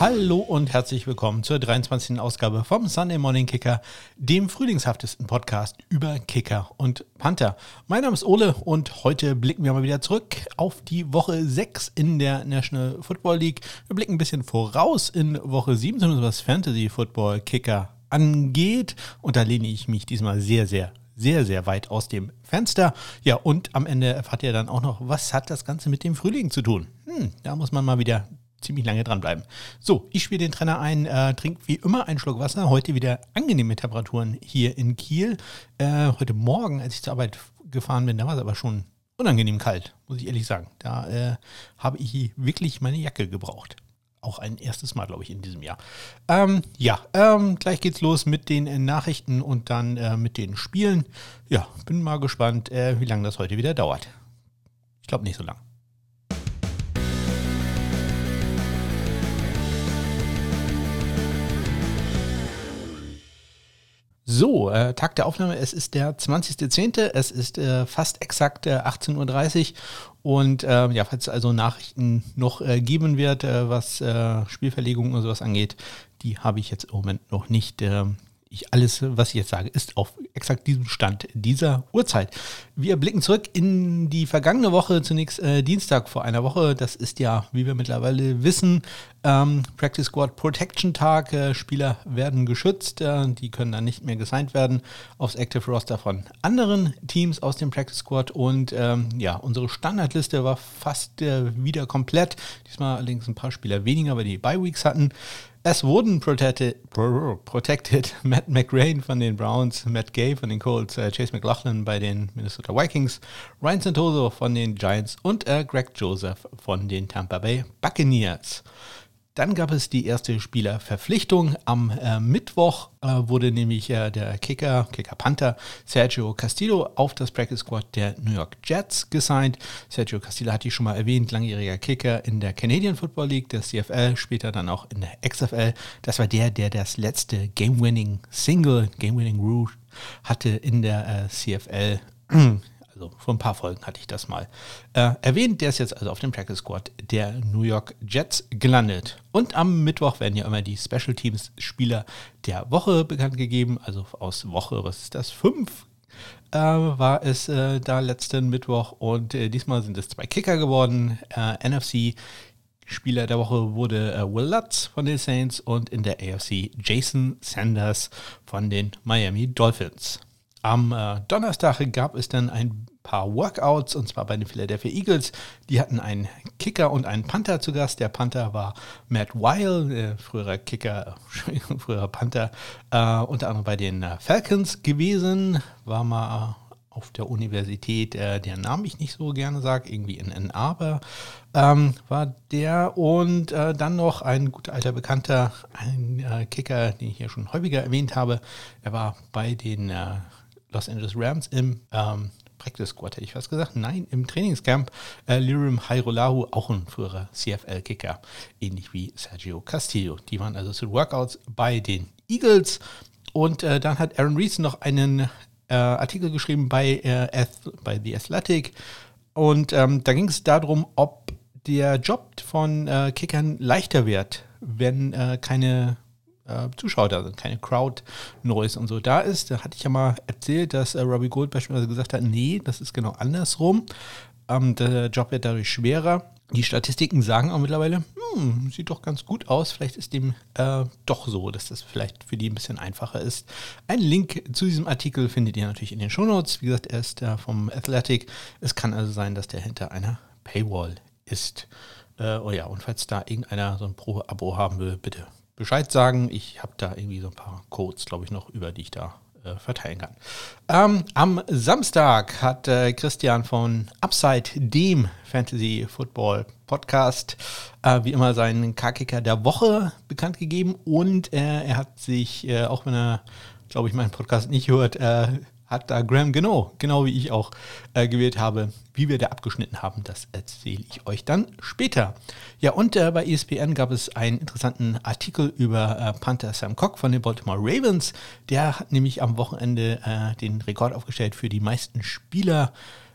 Hallo und herzlich willkommen zur 23. Ausgabe vom Sunday Morning Kicker, dem frühlingshaftesten Podcast über Kicker und Panther. Mein Name ist Ole und heute blicken wir mal wieder zurück auf die Woche 6 in der National Football League. Wir blicken ein bisschen voraus in Woche 7, zumindest was Fantasy Football Kicker angeht. Und da lehne ich mich diesmal sehr, sehr sehr, sehr weit aus dem Fenster. Ja, und am Ende erfahrt ihr dann auch noch, was hat das Ganze mit dem Frühling zu tun? Hm, da muss man mal wieder ziemlich lange dranbleiben. So, ich spiele den Trainer ein, äh, trinke wie immer einen Schluck Wasser. Heute wieder angenehme Temperaturen hier in Kiel. Äh, heute Morgen, als ich zur Arbeit gefahren bin, da war es aber schon unangenehm kalt, muss ich ehrlich sagen. Da äh, habe ich wirklich meine Jacke gebraucht. Auch ein erstes Mal, glaube ich, in diesem Jahr. Ähm, ja, ähm, gleich geht's los mit den äh, Nachrichten und dann äh, mit den Spielen. Ja, bin mal gespannt, äh, wie lange das heute wieder dauert. Ich glaube nicht so lang. So, äh, Tag der Aufnahme, es ist der 20.10., es ist äh, fast exakt äh, 18.30 Uhr und äh, ja, falls es also Nachrichten noch äh, geben wird, äh, was Spielverlegungen und sowas angeht, die habe ich jetzt im Moment noch nicht ähm, ich alles, was ich jetzt sage, ist auf exakt diesem Stand dieser Uhrzeit. Wir blicken zurück in die vergangene Woche, zunächst äh, Dienstag vor einer Woche. Das ist ja, wie wir mittlerweile wissen, ähm, Practice Squad Protection Tag. Äh, Spieler werden geschützt, äh, die können dann nicht mehr gesigned werden aufs Active Roster von anderen Teams aus dem Practice Squad. Und ähm, ja, unsere Standardliste war fast äh, wieder komplett. Diesmal allerdings ein paar Spieler weniger, weil die Bye Weeks hatten. Es wurden protected, protected Matt McRae von den Browns, Matt Gay von den Colts, äh, Chase McLaughlin bei den Minnesota Vikings, Ryan Santoso von den Giants und äh, Greg Joseph von den Tampa Bay Buccaneers. Dann gab es die erste Spielerverpflichtung. Am äh, Mittwoch äh, wurde nämlich äh, der Kicker, Kicker Panther, Sergio Castillo auf das Practice Squad der New York Jets gesigned. Sergio Castillo hatte ich schon mal erwähnt, langjähriger Kicker in der Canadian Football League, der CFL, später dann auch in der XFL. Das war der, der das letzte Game-Winning Single, Game-Winning Route hatte in der äh, CFL. Also vor ein paar Folgen hatte ich das mal äh, erwähnt. Der ist jetzt also auf dem Practice Squad der New York Jets gelandet. Und am Mittwoch werden ja immer die Special Teams Spieler der Woche bekannt gegeben. Also aus Woche, was ist das? Fünf äh, war es äh, da letzten Mittwoch. Und äh, diesmal sind es zwei Kicker geworden. Äh, NFC Spieler der Woche wurde äh, Will Lutz von den Saints und in der AFC Jason Sanders von den Miami Dolphins. Am äh, Donnerstag gab es dann ein paar Workouts und zwar bei den Philadelphia Eagles. Die hatten einen Kicker und einen Panther zu Gast. Der Panther war Matt Weil, äh, früherer Kicker, früherer Panther, äh, unter anderem bei den äh, Falcons gewesen. War mal auf der Universität, äh, deren Namen ich nicht so gerne sage, irgendwie in Ann Arbor, ähm, war der. Und äh, dann noch ein guter alter Bekannter, ein äh, Kicker, den ich hier schon häufiger erwähnt habe. Er war bei den äh, Los Angeles Rams im ähm, Practice Squad, hätte ich was gesagt. Nein, im Trainingscamp. Äh, Lirim Hairolahu, auch ein früherer CFL-Kicker, ähnlich wie Sergio Castillo. Die waren also zu Workouts bei den Eagles. Und äh, dann hat Aaron Reese noch einen äh, Artikel geschrieben bei, äh, bei The Athletic. Und ähm, da ging es darum, ob der Job von äh, Kickern leichter wird, wenn äh, keine äh, Zuschauer da sind, keine Crowd-Noise und so da ist. Da hatte ich ja mal erzählt, dass äh, Robbie Gold beispielsweise gesagt hat, nee, das ist genau andersrum. Ähm, der Job wird dadurch schwerer. Die Statistiken sagen auch mittlerweile, hm, sieht doch ganz gut aus. Vielleicht ist dem äh, doch so, dass das vielleicht für die ein bisschen einfacher ist. Ein Link zu diesem Artikel findet ihr natürlich in den Shownotes. Wie gesagt, er ist äh, vom Athletic. Es kann also sein, dass der hinter einer Paywall ist. Äh, oh ja, und falls da irgendeiner so ein Pro-Abo haben will, bitte Bescheid sagen. Ich habe da irgendwie so ein paar Codes, glaube ich, noch über, die ich da äh, verteilen kann. Ähm, am Samstag hat äh, Christian von Upside, dem Fantasy Football Podcast, äh, wie immer seinen K-Kicker der Woche bekannt gegeben und äh, er hat sich, äh, auch wenn er, glaube ich, meinen Podcast nicht hört, äh, hat da Graham genau, genau wie ich auch äh, gewählt habe. Wie wir da abgeschnitten haben, das erzähle ich euch dann später. Ja, und äh, bei ESPN gab es einen interessanten Artikel über äh, Panther Sam Cock von den Baltimore Ravens. Der hat nämlich am Wochenende äh, den Rekord aufgestellt für die meisten Spieler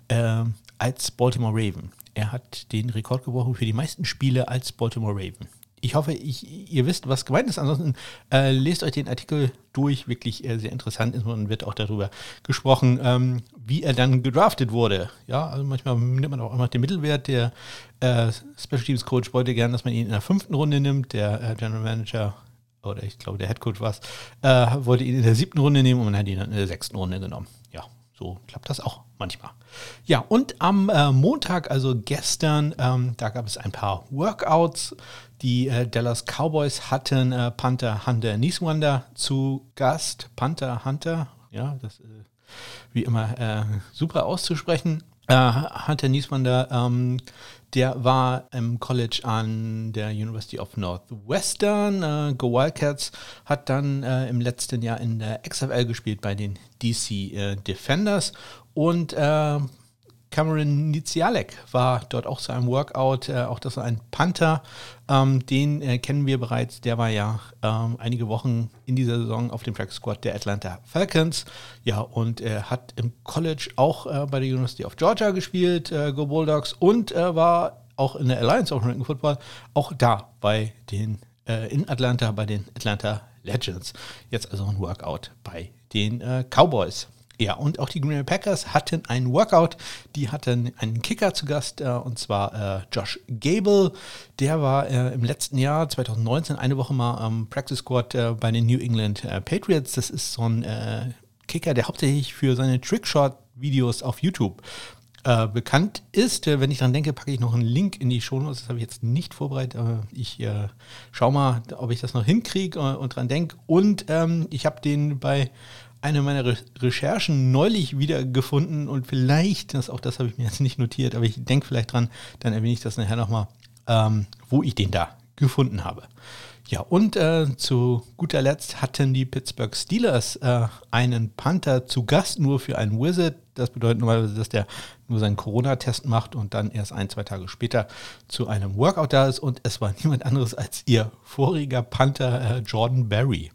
äh, als Baltimore Raven. Er hat den Rekord gebrochen für die meisten Spiele als Baltimore Raven ich hoffe, ich, ihr wisst, was gemeint ist. Ansonsten äh, lest euch den Artikel durch. Wirklich äh, sehr interessant ist und wird auch darüber gesprochen, ähm, wie er dann gedraftet wurde. Ja, also manchmal nimmt man auch einfach den Mittelwert. Der äh, Special Teams Coach wollte gerne, dass man ihn in der fünften Runde nimmt. Der äh, General Manager oder ich glaube, der Head Coach war es, äh, wollte ihn in der siebten Runde nehmen und man hat ihn dann in der sechsten Runde genommen. So klappt das auch manchmal. Ja, und am äh, Montag, also gestern, ähm, da gab es ein paar Workouts. Die äh, Dallas Cowboys hatten äh, Panther Hunter Nieswander zu Gast. Panther Hunter, ja, das ist wie immer äh, super auszusprechen. Äh, Hunter Nieswander, ähm, der war im College an der University of Northwestern. Äh, Go Wildcats hat dann äh, im letzten Jahr in der XFL gespielt bei den DC äh, Defenders. Und äh, Cameron Nizialek war dort auch zu einem Workout, äh, auch das war ein Panther, ähm, den äh, kennen wir bereits, der war ja ähm, einige Wochen in dieser Saison auf dem Track Squad der Atlanta Falcons, ja, und er hat im College auch äh, bei der University of Georgia gespielt, äh, Go Bulldogs, und äh, war auch in der Alliance of American Football, auch da bei den, äh, in Atlanta, bei den Atlanta Legends. Jetzt also ein Workout bei den Cowboys. Ja, und auch die Green Bay Packers hatten einen Workout. Die hatten einen Kicker zu Gast, äh, und zwar äh, Josh Gable. Der war äh, im letzten Jahr, 2019, eine Woche mal am Practice Squad äh, bei den New England äh, Patriots. Das ist so ein äh, Kicker, der hauptsächlich für seine Trickshot-Videos auf YouTube bekannt ist. wenn ich dran denke, packe ich noch einen Link in die Show Notes. Das habe ich jetzt nicht vorbereitet, aber ich äh, schaue mal, ob ich das noch hinkriege und dran denke. Und ähm, ich habe den bei eine meiner Re Recherchen neulich wieder gefunden und vielleicht, das, auch das habe ich mir jetzt nicht notiert, aber ich denke vielleicht dran, dann erwähne ich das nachher nochmal, ähm, wo ich den da gefunden habe. Ja, und äh, zu guter Letzt hatten die Pittsburgh Steelers äh, einen Panther zu Gast nur für einen Wizard. Das bedeutet normalerweise, dass der nur seinen Corona-Test macht und dann erst ein, zwei Tage später zu einem Workout da ist. Und es war niemand anderes als ihr voriger Panther äh, Jordan Berry.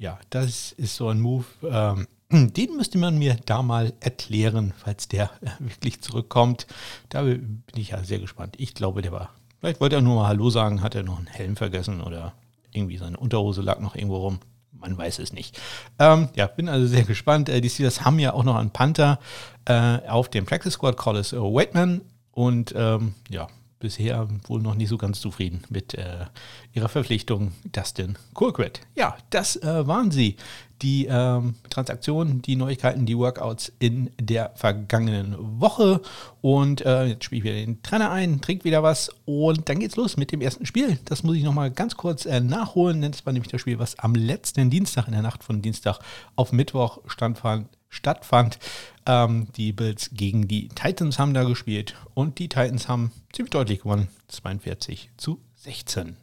Ja, das ist so ein Move. Ähm, den müsste man mir da mal erklären, falls der äh, wirklich zurückkommt. Da bin ich ja sehr gespannt. Ich glaube, der war. Vielleicht wollte er nur mal Hallo sagen, hat er noch einen Helm vergessen oder irgendwie seine Unterhose lag noch irgendwo rum. Man weiß es nicht. Ähm, ja, bin also sehr gespannt. Äh, die Steelers haben ja auch noch einen Panther äh, auf dem Practice Squad, Collis Waitman. Und ähm, ja, bisher wohl noch nicht so ganz zufrieden mit äh, ihrer Verpflichtung Dustin Colquitt. Ja, das äh, waren sie. Die ähm, Transaktionen, die Neuigkeiten, die Workouts in der vergangenen Woche. Und äh, jetzt spiele ich wieder den Trainer ein, trinke wieder was und dann geht's los mit dem ersten Spiel. Das muss ich nochmal ganz kurz äh, nachholen. Das war nämlich das Spiel, was am letzten Dienstag, in der Nacht von Dienstag auf Mittwoch standfand stattfand. Ähm, die Bills gegen die Titans haben da gespielt und die Titans haben ziemlich deutlich gewonnen. 42 zu 16.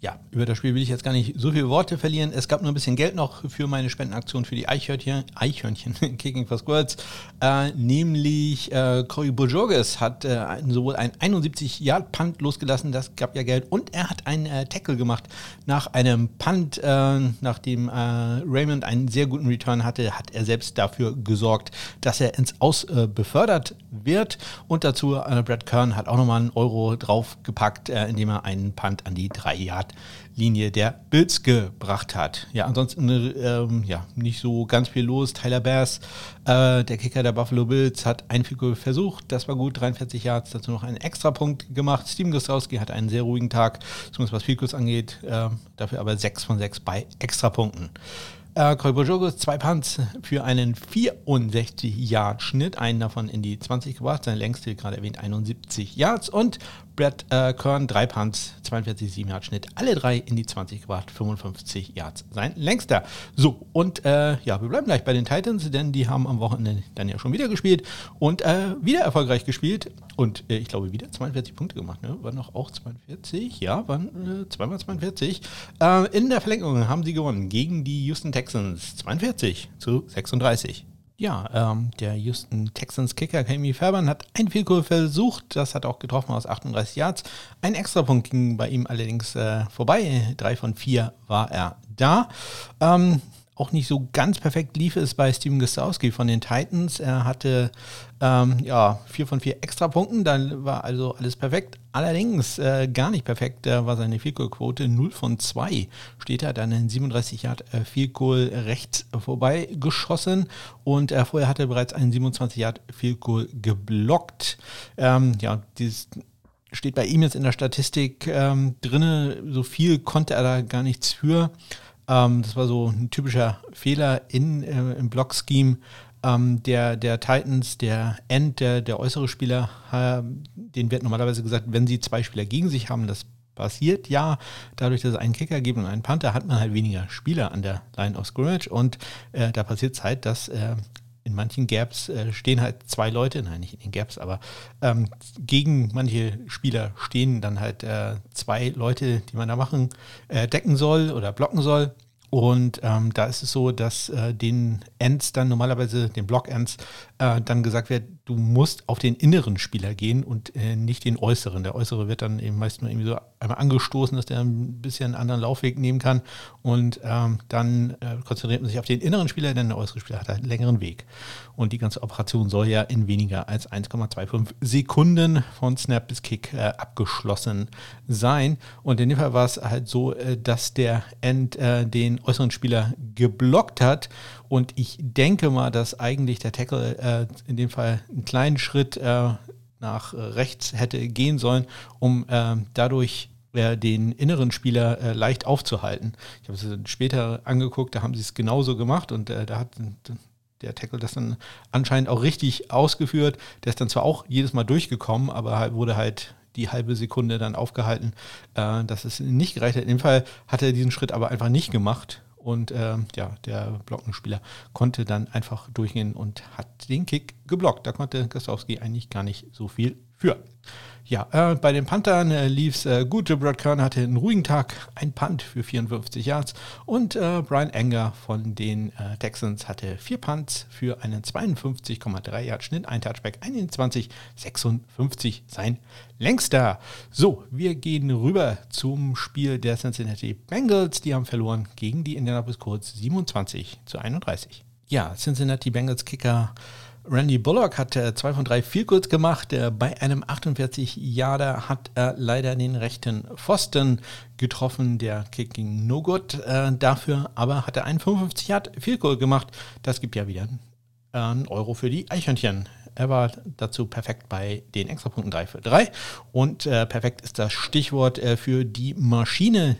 Ja, über das Spiel will ich jetzt gar nicht so viele Worte verlieren. Es gab nur ein bisschen Geld noch für meine Spendenaktion für die Eichhörnchen, Eichhörnchen Kicking for Squirts. Äh, nämlich äh, Cory Bojorges hat äh, sowohl ein 71-Yard-Punt losgelassen, das gab ja Geld, und er hat einen äh, Tackle gemacht nach einem Punt, äh, nachdem äh, Raymond einen sehr guten Return hatte, hat er selbst dafür gesorgt, dass er ins Aus äh, befördert wird. Und dazu Brad Kern hat auch nochmal einen Euro draufgepackt, indem er einen Punt an die 3 Yard Linie der Bills gebracht hat. Ja, ansonsten ähm, ja, nicht so ganz viel los. Tyler Bass, äh, der Kicker der Buffalo Bills, hat ein Figur versucht. Das war gut, 43 Yards, dazu noch einen Extrapunkt gemacht. Steven Gostowski hat einen sehr ruhigen Tag, zumindest was Fikus angeht. Äh, dafür aber 6 von 6 bei Extrapunkten. Äh, Kolbojogos, zwei Punts für einen 64 Yard Schnitt, einen davon in die 20 gebracht, sein längste gerade erwähnt 71 Yards und Brad äh, Kern, drei Punts, 42 7 Yard Schnitt, alle drei in die 20 gebracht, 55 Yards sein längster. So, und äh, ja, wir bleiben gleich bei den Titans, denn die haben am Wochenende dann ja schon wieder gespielt und äh, wieder erfolgreich gespielt und äh, ich glaube wieder 42 Punkte gemacht, ne? Waren noch auch 42? Ja, waren äh, zweimal 42. Äh, in der Verlängerung haben sie gewonnen gegen die Houston Texans 42 zu 36. Ja, ähm, der Houston Texans Kicker Kami Fairbairn hat ein Vielkohl versucht, das hat auch getroffen aus 38 Yards. Ein Extrapunkt ging bei ihm allerdings äh, vorbei, drei von vier war er da. Ähm, auch nicht so ganz perfekt lief es bei Steven Gostowski von den Titans. Er hatte ähm, ja, vier von vier Extrapunkten, dann war also alles perfekt. Allerdings äh, gar nicht perfekt äh, war seine Field Goal Quote 0 von 2. Steht er dann in 37 Yard äh, Field Goal rechts vorbei geschossen und äh, vorher hatte er bereits einen 27 Yard Field Goal geblockt. Ähm, ja, dieses steht bei ihm jetzt in der Statistik ähm, drinne. So viel konnte er da gar nichts für. Ähm, das war so ein typischer Fehler in, äh, im Block-Scheme ähm, der, der Titans, der End, der, der äußere Spieler, äh, den wird normalerweise gesagt, wenn sie zwei Spieler gegen sich haben, das passiert ja. Dadurch, dass es einen Kicker gibt und einen Panther, hat man halt weniger Spieler an der Line of Scrimmage und äh, da passiert es halt, dass äh, in manchen Gaps äh, stehen halt zwei Leute, nein, nicht in den Gaps, aber ähm, gegen manche Spieler stehen dann halt äh, zwei Leute, die man da machen, äh, decken soll oder blocken soll. Und ähm, da ist es so, dass äh, den Ends dann normalerweise, den Block-Ends, äh, dann gesagt wird, du musst auf den inneren Spieler gehen und äh, nicht den äußeren. Der äußere wird dann eben meist nur irgendwie so einmal angestoßen, dass der ein bisschen einen anderen Laufweg nehmen kann. Und ähm, dann äh, konzentriert man sich auf den inneren Spieler, denn der äußere Spieler hat einen längeren Weg. Und die ganze Operation soll ja in weniger als 1,25 Sekunden von Snap bis Kick äh, abgeschlossen sein. Und in dem Fall war es halt so, äh, dass der End äh, den äußeren Spieler geblockt hat und ich denke mal, dass eigentlich der Tackle äh, in dem Fall einen kleinen Schritt äh, nach äh, rechts hätte gehen sollen, um äh, dadurch äh, den inneren Spieler äh, leicht aufzuhalten. Ich habe es später angeguckt, da haben sie es genauso gemacht und da hat der Tackle das dann anscheinend auch richtig ausgeführt. Der ist dann zwar auch jedes Mal durchgekommen, aber halt wurde halt die halbe Sekunde dann aufgehalten, äh, dass es nicht gereicht hat. In dem Fall hat er diesen Schritt aber einfach nicht gemacht und äh, ja, der Blockenspieler konnte dann einfach durchgehen und hat den Kick geblockt. Da konnte Gostowski eigentlich gar nicht so viel für. Ja, äh, bei den Panthern äh, lief es äh, gut. Brad Kern hatte einen ruhigen Tag, ein Punt für 54 Yards und äh, Brian Enger von den äh, Texans hatte vier Punts für einen 52,3 Yard Schnitt, ein Touchback, 21,56 sein längster. So, wir gehen rüber zum Spiel der Cincinnati Bengals. Die haben verloren gegen die Indianapolis Colts 27 zu 31. Ja, Cincinnati Bengals Kicker Randy Bullock hat äh, zwei von drei Vielkurs gemacht. Äh, bei einem 48 Yarder hat er leider den rechten Pfosten getroffen. Der Kick ging no good äh, dafür, aber hat er einen 55 Yard Vielkurs gemacht. Das gibt ja wieder einen Euro für die Eichhörnchen. Er war dazu perfekt bei den Extrapunkten 3 für 3. Und äh, perfekt ist das Stichwort äh, für die Maschine,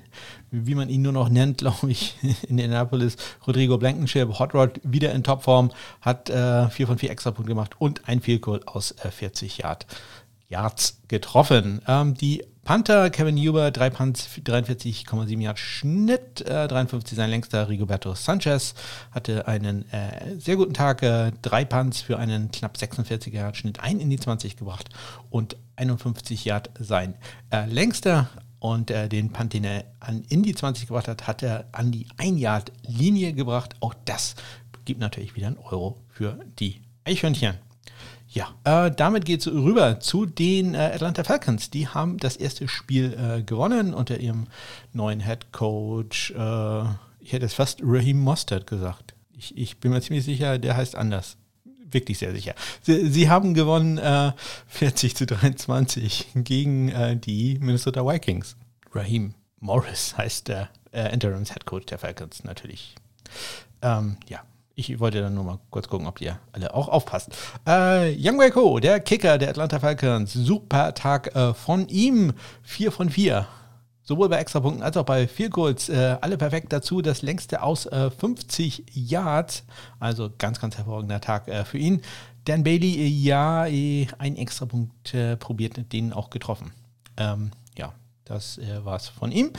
wie man ihn nur noch nennt, glaube ich, in Indianapolis. Rodrigo Blankenship, Hot Rod, wieder in Topform, hat äh, 4 von 4 Extrapunkte gemacht und ein Field Goal aus äh, 40 Yard. Yards getroffen. Ähm, die Panther, Kevin Huber, 3 Punts, 43,7 Yards Schnitt, äh, 53 sein längster. Rigoberto Sanchez hatte einen äh, sehr guten Tag, äh, 3 Punts für einen knapp 46 Yard Schnitt, ein in die 20 gebracht und 51 Yard sein äh, längster. Und äh, den er an, in die 20 gebracht hat, hat er an die 1 Yard Linie gebracht. Auch das gibt natürlich wieder einen Euro für die Eichhörnchen. Ja, äh, damit geht es rüber zu den äh, Atlanta Falcons. Die haben das erste Spiel äh, gewonnen unter ihrem neuen Head Coach. Äh, ich hätte es fast Raheem Mostert gesagt. Ich, ich, bin mir ziemlich sicher, der heißt anders. Wirklich sehr sicher. Sie, sie haben gewonnen 40 äh, zu 23 gegen äh, die Minnesota Vikings. Raheem Morris heißt der Interims Head Coach der Falcons natürlich. Ähm, ja, ich wollte dann nur mal kurz gucken, ob ihr alle auch aufpasst. Äh, Young Waco, der Kicker der Atlanta Falcons, super Tag äh, von ihm. 4 von 4. Sowohl bei Extrapunkten als auch bei Field Goals. Äh, alle perfekt dazu. Das längste aus äh, 50 Yards. Also ganz, ganz hervorragender Tag äh, für ihn. Dan Bailey, äh, ja, ein Extrapunkt probiert, den auch getroffen. Ähm, das äh, war es von ihm.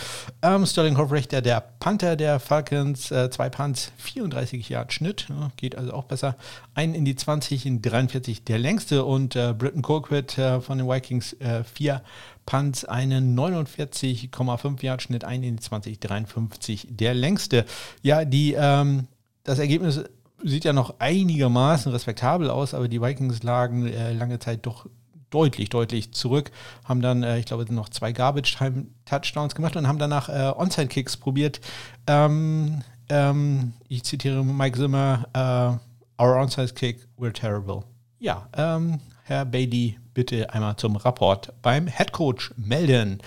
Ähm, Sterling Hofrechter, der Panther der Falcons, äh, zwei Punts, 34 Yard Schnitt, ja, geht also auch besser. Ein in die 20, in 43 der längste und äh, Britton Colquitt äh, von den Vikings, äh, vier Punts, einen 49,5 Yard Schnitt, ein in die 20, 53 der längste. Ja, die, ähm, das Ergebnis sieht ja noch einigermaßen respektabel aus, aber die Vikings lagen äh, lange Zeit doch deutlich, deutlich zurück, haben dann, äh, ich glaube, noch zwei Garbage-Time-Touchdowns gemacht und haben danach äh, Onside-Kicks probiert. Ähm, ähm, ich zitiere Mike Zimmer, uh, our onside kick, we're terrible. Ja, ähm, Herr Bailey, bitte einmal zum Rapport beim Headcoach melden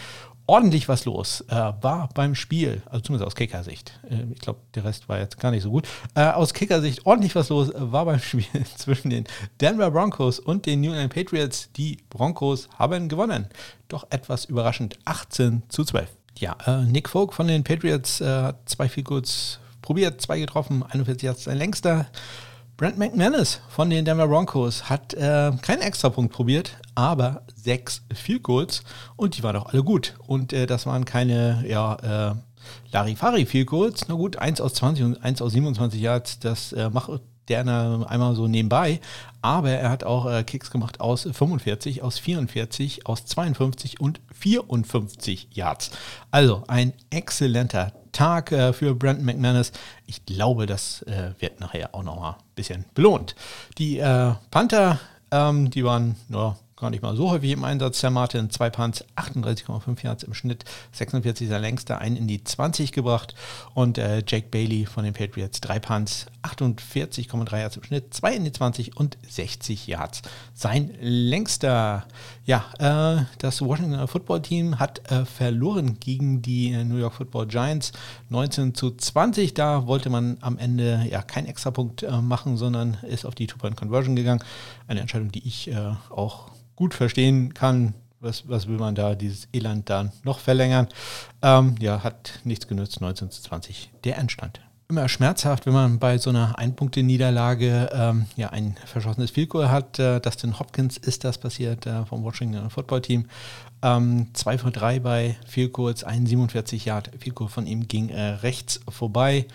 ordentlich was los äh, war beim Spiel, also zumindest aus Kickersicht. Äh, ich glaube, der Rest war jetzt gar nicht so gut. Äh, aus Kickersicht ordentlich was los war beim Spiel zwischen den Denver Broncos und den New England Patriots. Die Broncos haben gewonnen. Doch etwas überraschend 18 zu 12. Ja, äh, Nick Folk von den Patriots äh, hat zwei kurz probiert, zwei getroffen, 41 Yards sein längster. Brent McManus von den Denver Broncos hat äh, keinen Extrapunkt probiert, aber sechs Field Goals und die waren doch alle gut. Und äh, das waren keine, ja, äh, Larifari Field Goals. Na gut, 1 aus 20 und 1 aus 27 Yards, das äh, macht der einmal so nebenbei. Aber er hat auch äh, Kicks gemacht aus 45, aus 44, aus 52 und 54 Yards. Also ein exzellenter Tag äh, für Brandon McManus. Ich glaube, das äh, wird nachher auch nochmal ein bisschen belohnt. Die äh, Panther, ähm, die waren nur gar nicht mal so häufig im Einsatz. Sam Martin, zwei Punts, 38,5 Yards im Schnitt, 46 er längster, einen in die 20 gebracht. Und äh, Jake Bailey von den Patriots, drei Punts, 48,3 Yards im Schnitt, zwei in die 20 und 60 Yards. Sein längster. Ja, äh, das Washington Football Team hat äh, verloren gegen die New York Football Giants 19 zu 20. Da wollte man am Ende ja keinen Extrapunkt äh, machen, sondern ist auf die Two-Point-Conversion gegangen. Eine Entscheidung, die ich äh, auch gut verstehen kann. Was, was will man da, dieses Elend da noch verlängern? Ähm, ja, hat nichts genützt, 19 zu 20 der Endstand immer schmerzhaft, wenn man bei so einer Ein-Punkte-Niederlage ähm, ja, ein verschossenes Vielkohl hat. Äh, Dustin Hopkins ist das passiert äh, vom Washington Football Team. Ähm, 2 von 3 bei Vielkohls, ein 47 Yard Vielkohl von ihm ging äh, rechts vorbei.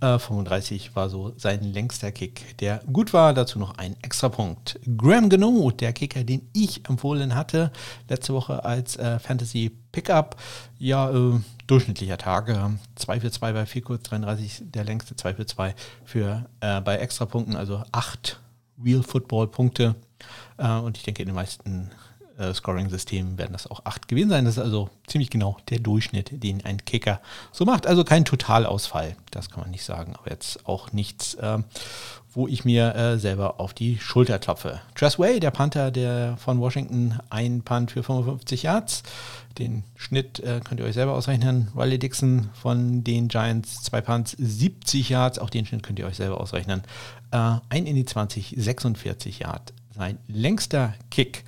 Äh, 35 war so sein längster Kick, der gut war. Dazu noch ein extra Punkt. Graham Gano, der Kicker, den ich empfohlen hatte, letzte Woche als äh, Fantasy Pickup. Ja, äh, durchschnittlicher Tag. 2 für 2 bei 4 kurz 33, der längste 2 für 2 für, äh, bei Extrapunkten, also 8 Real Football Punkte. Äh, und ich denke, in den meisten äh, Scoring-Systemen werden das auch 8 gewesen sein. Das ist also ziemlich genau der Durchschnitt, den ein Kicker so macht. Also kein Totalausfall, das kann man nicht sagen, aber jetzt auch nichts, ähm, wo ich mir äh, selber auf die Schulter klopfe. Tress Way, der Panther der von Washington, ein Punt für 55 Yards. Den Schnitt äh, könnt ihr euch selber ausrechnen. Riley Dixon von den Giants, zwei Punts, 70 Yards. Auch den Schnitt könnt ihr euch selber ausrechnen. Äh, ein in die 20, 46 Yards. Sein längster Kick.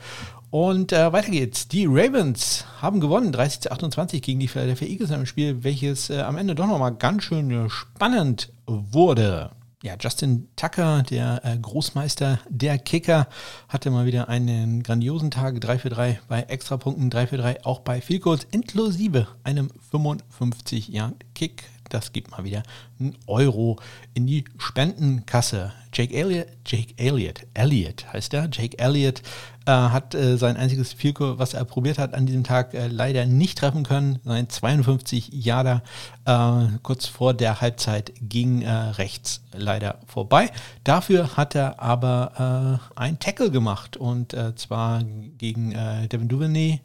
Und äh, weiter geht's. Die Ravens haben gewonnen, 30 zu 28 gegen die Philadelphia Eagles im Spiel, welches äh, am Ende doch nochmal ganz schön spannend wurde ja, Justin Tucker, der äh, Großmeister der Kicker, hatte mal wieder einen grandiosen Tag. 3 für 3 bei Extrapunkten, 3 für 3 auch bei Field Goals, inklusive einem 55 Jahren Kick. Das gibt mal wieder einen Euro in die Spendenkasse. Jake Elliott, Jake Elliott, Elliott heißt er, Jake Elliott äh, hat äh, sein einziges Vielko, was er probiert hat an diesem Tag, äh, leider nicht treffen können. Sein 52 Jahre äh, kurz vor der Halbzeit ging äh, rechts leider vorbei. Dafür hat er aber äh, ein Tackle gemacht und zwar gegen Devin Duvernay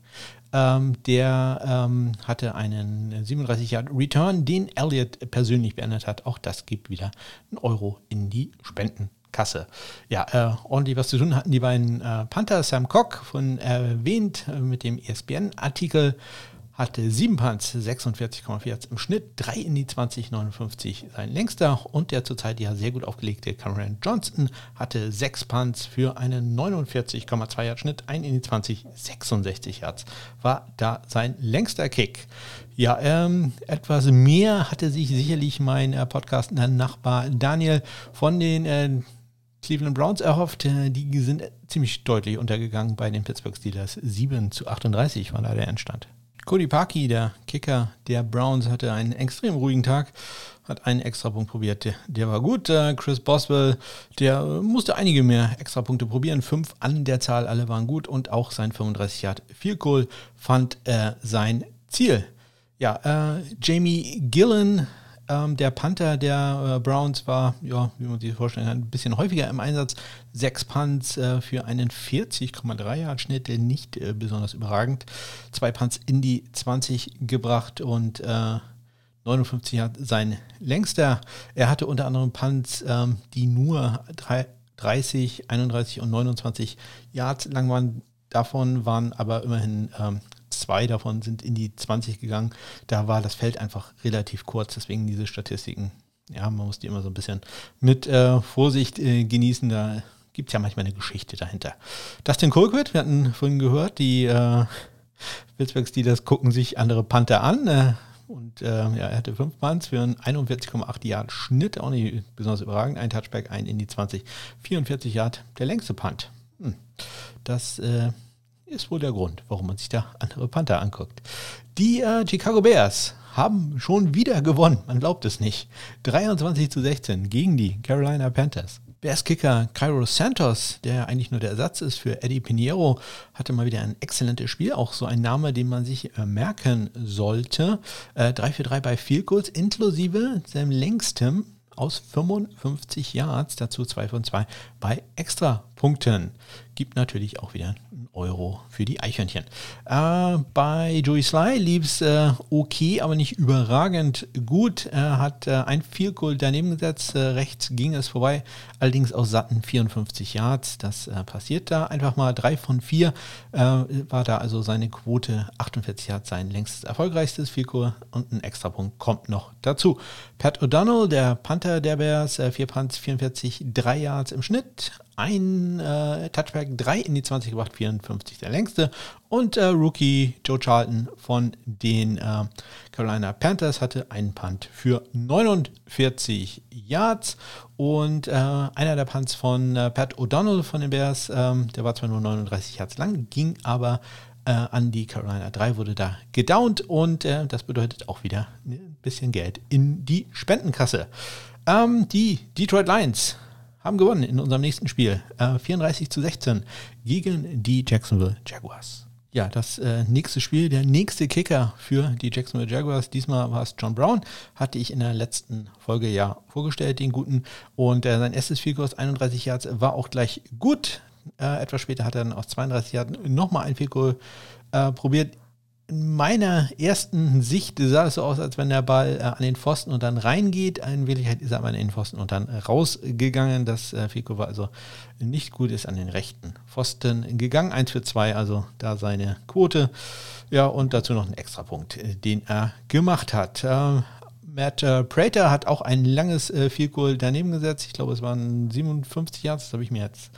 ähm, der ähm, hatte einen 37 Yard Return, den Elliott persönlich beendet hat. Auch das gibt wieder einen Euro in die Spendenkasse. Ja, äh, ordentlich was zu tun hatten die beiden äh, Panther, Sam Cock von erwähnt äh, mit dem ESPN-Artikel hatte 7 Punts, 46,4 im Schnitt, 3 in die 20,59 sein längster und der zurzeit ja sehr gut aufgelegte Cameron Johnston hatte 6 Punts für einen 49,2 Yard Schnitt, 1 in die 20, 66 Yards war da sein längster Kick. Ja, ähm, etwas mehr hatte sich sicherlich mein äh, Podcast-Nachbar Daniel von den äh, Cleveland Browns erhofft. Äh, die sind ziemlich deutlich untergegangen bei den Pittsburgh Steelers. 7 zu 38 war da der Endstand. Cody Parkey, der Kicker der Browns, hatte einen extrem ruhigen Tag, hat einen Extrapunkt probiert, der, der war gut. Äh, Chris Boswell, der musste einige mehr Extrapunkte probieren, fünf an der Zahl, alle waren gut und auch sein 35 Yard Field Goal fand äh, sein Ziel. Ja, äh, Jamie Gillen ähm, der Panther der äh, Browns war, ja, wie man sich vorstellen kann, ein bisschen häufiger im Einsatz. Sechs Punts äh, für einen 40,3 Yard Schnitt, nicht äh, besonders überragend. Zwei Punts in die 20 gebracht und äh, 59 Yards sein längster. Er hatte unter anderem Punts, ähm, die nur 30, 31 und 29 Yards lang waren. Davon waren aber immerhin ähm, zwei davon sind in die 20 gegangen. Da war das Feld einfach relativ kurz, deswegen diese Statistiken. Ja, man muss die immer so ein bisschen mit äh, Vorsicht äh, genießen. Da gibt es ja manchmal eine Geschichte dahinter. Dustin Colquitt, wir hatten vorhin gehört, die äh, Pittsburgh Steelers gucken sich andere Panther an. Äh, und äh, ja, er hatte fünf Punts für einen 41,8 Yard Schnitt, auch nicht besonders überragend. Ein Touchback, ein in die 20, 44 Yard, der längste Punt. Hm. Das äh, ist wohl der Grund, warum man sich da andere Panther anguckt. Die äh, Chicago Bears haben schon wieder gewonnen, man glaubt es nicht. 23 zu 16 gegen die Carolina Panthers. Bears-Kicker Cairo Santos, der eigentlich nur der Ersatz ist für Eddie Pinheiro, hatte mal wieder ein exzellentes Spiel. Auch so ein Name, den man sich äh, merken sollte. Äh, 3 für 3 bei Field Goals, inklusive seinem längsten aus 55 Yards, dazu 2 von 2 bei Extrapunkten. Gibt natürlich auch wieder einen Euro für die Eichhörnchen. Äh, bei Joey Sly lief es äh, okay, aber nicht überragend gut. Er hat äh, ein Goal daneben gesetzt, äh, rechts ging es vorbei, allerdings aus satten 54 Yards. Das äh, passiert da einfach mal. 3 von 4 äh, war da also seine Quote. 48 Yards sein längstes erfolgreichstes Goal und ein Extrapunkt kommt noch dazu. Pat O'Donnell, der Panther der Bears, 4 Punts, 44, 3 Yards im Schnitt ein äh, Touchback, drei in die 20 gebracht, 54 der längste. Und äh, Rookie Joe Charlton von den äh, Carolina Panthers hatte einen Punt für 49 Yards. Und äh, einer der Punts von äh, Pat O'Donnell von den Bears, ähm, der war zwar nur 39 Yards lang, ging aber äh, an die Carolina 3, wurde da gedownt. Und das bedeutet auch wieder ein bisschen Geld in die Spendenkasse. Ähm, die Detroit Lions haben gewonnen in unserem nächsten Spiel. Äh, 34 zu 16 gegen die Jacksonville Jaguars. Ja, das äh, nächste Spiel, der nächste Kicker für die Jacksonville Jaguars. Diesmal war es John Brown, hatte ich in der letzten Folge ja vorgestellt, den guten. Und äh, sein erstes Field aus 31 Yards war auch gleich gut. Äh, etwas später hat er dann aus 32 Yards nochmal ein Field Goal äh, probiert in meiner ersten Sicht sah es so aus, als wenn der Ball äh, an den Pfosten und dann reingeht. In Wirklichkeit ist er aber an den Pfosten und dann rausgegangen. Das äh, Fico war also nicht gut, ist an den rechten Pfosten gegangen. 1 für 2, also da seine Quote. Ja, und dazu noch ein Extrapunkt, äh, den er gemacht hat. Äh, Matt äh, Prater hat auch ein langes äh, Field daneben gesetzt. Ich glaube, es waren 57 Yards, das habe ich mir jetzt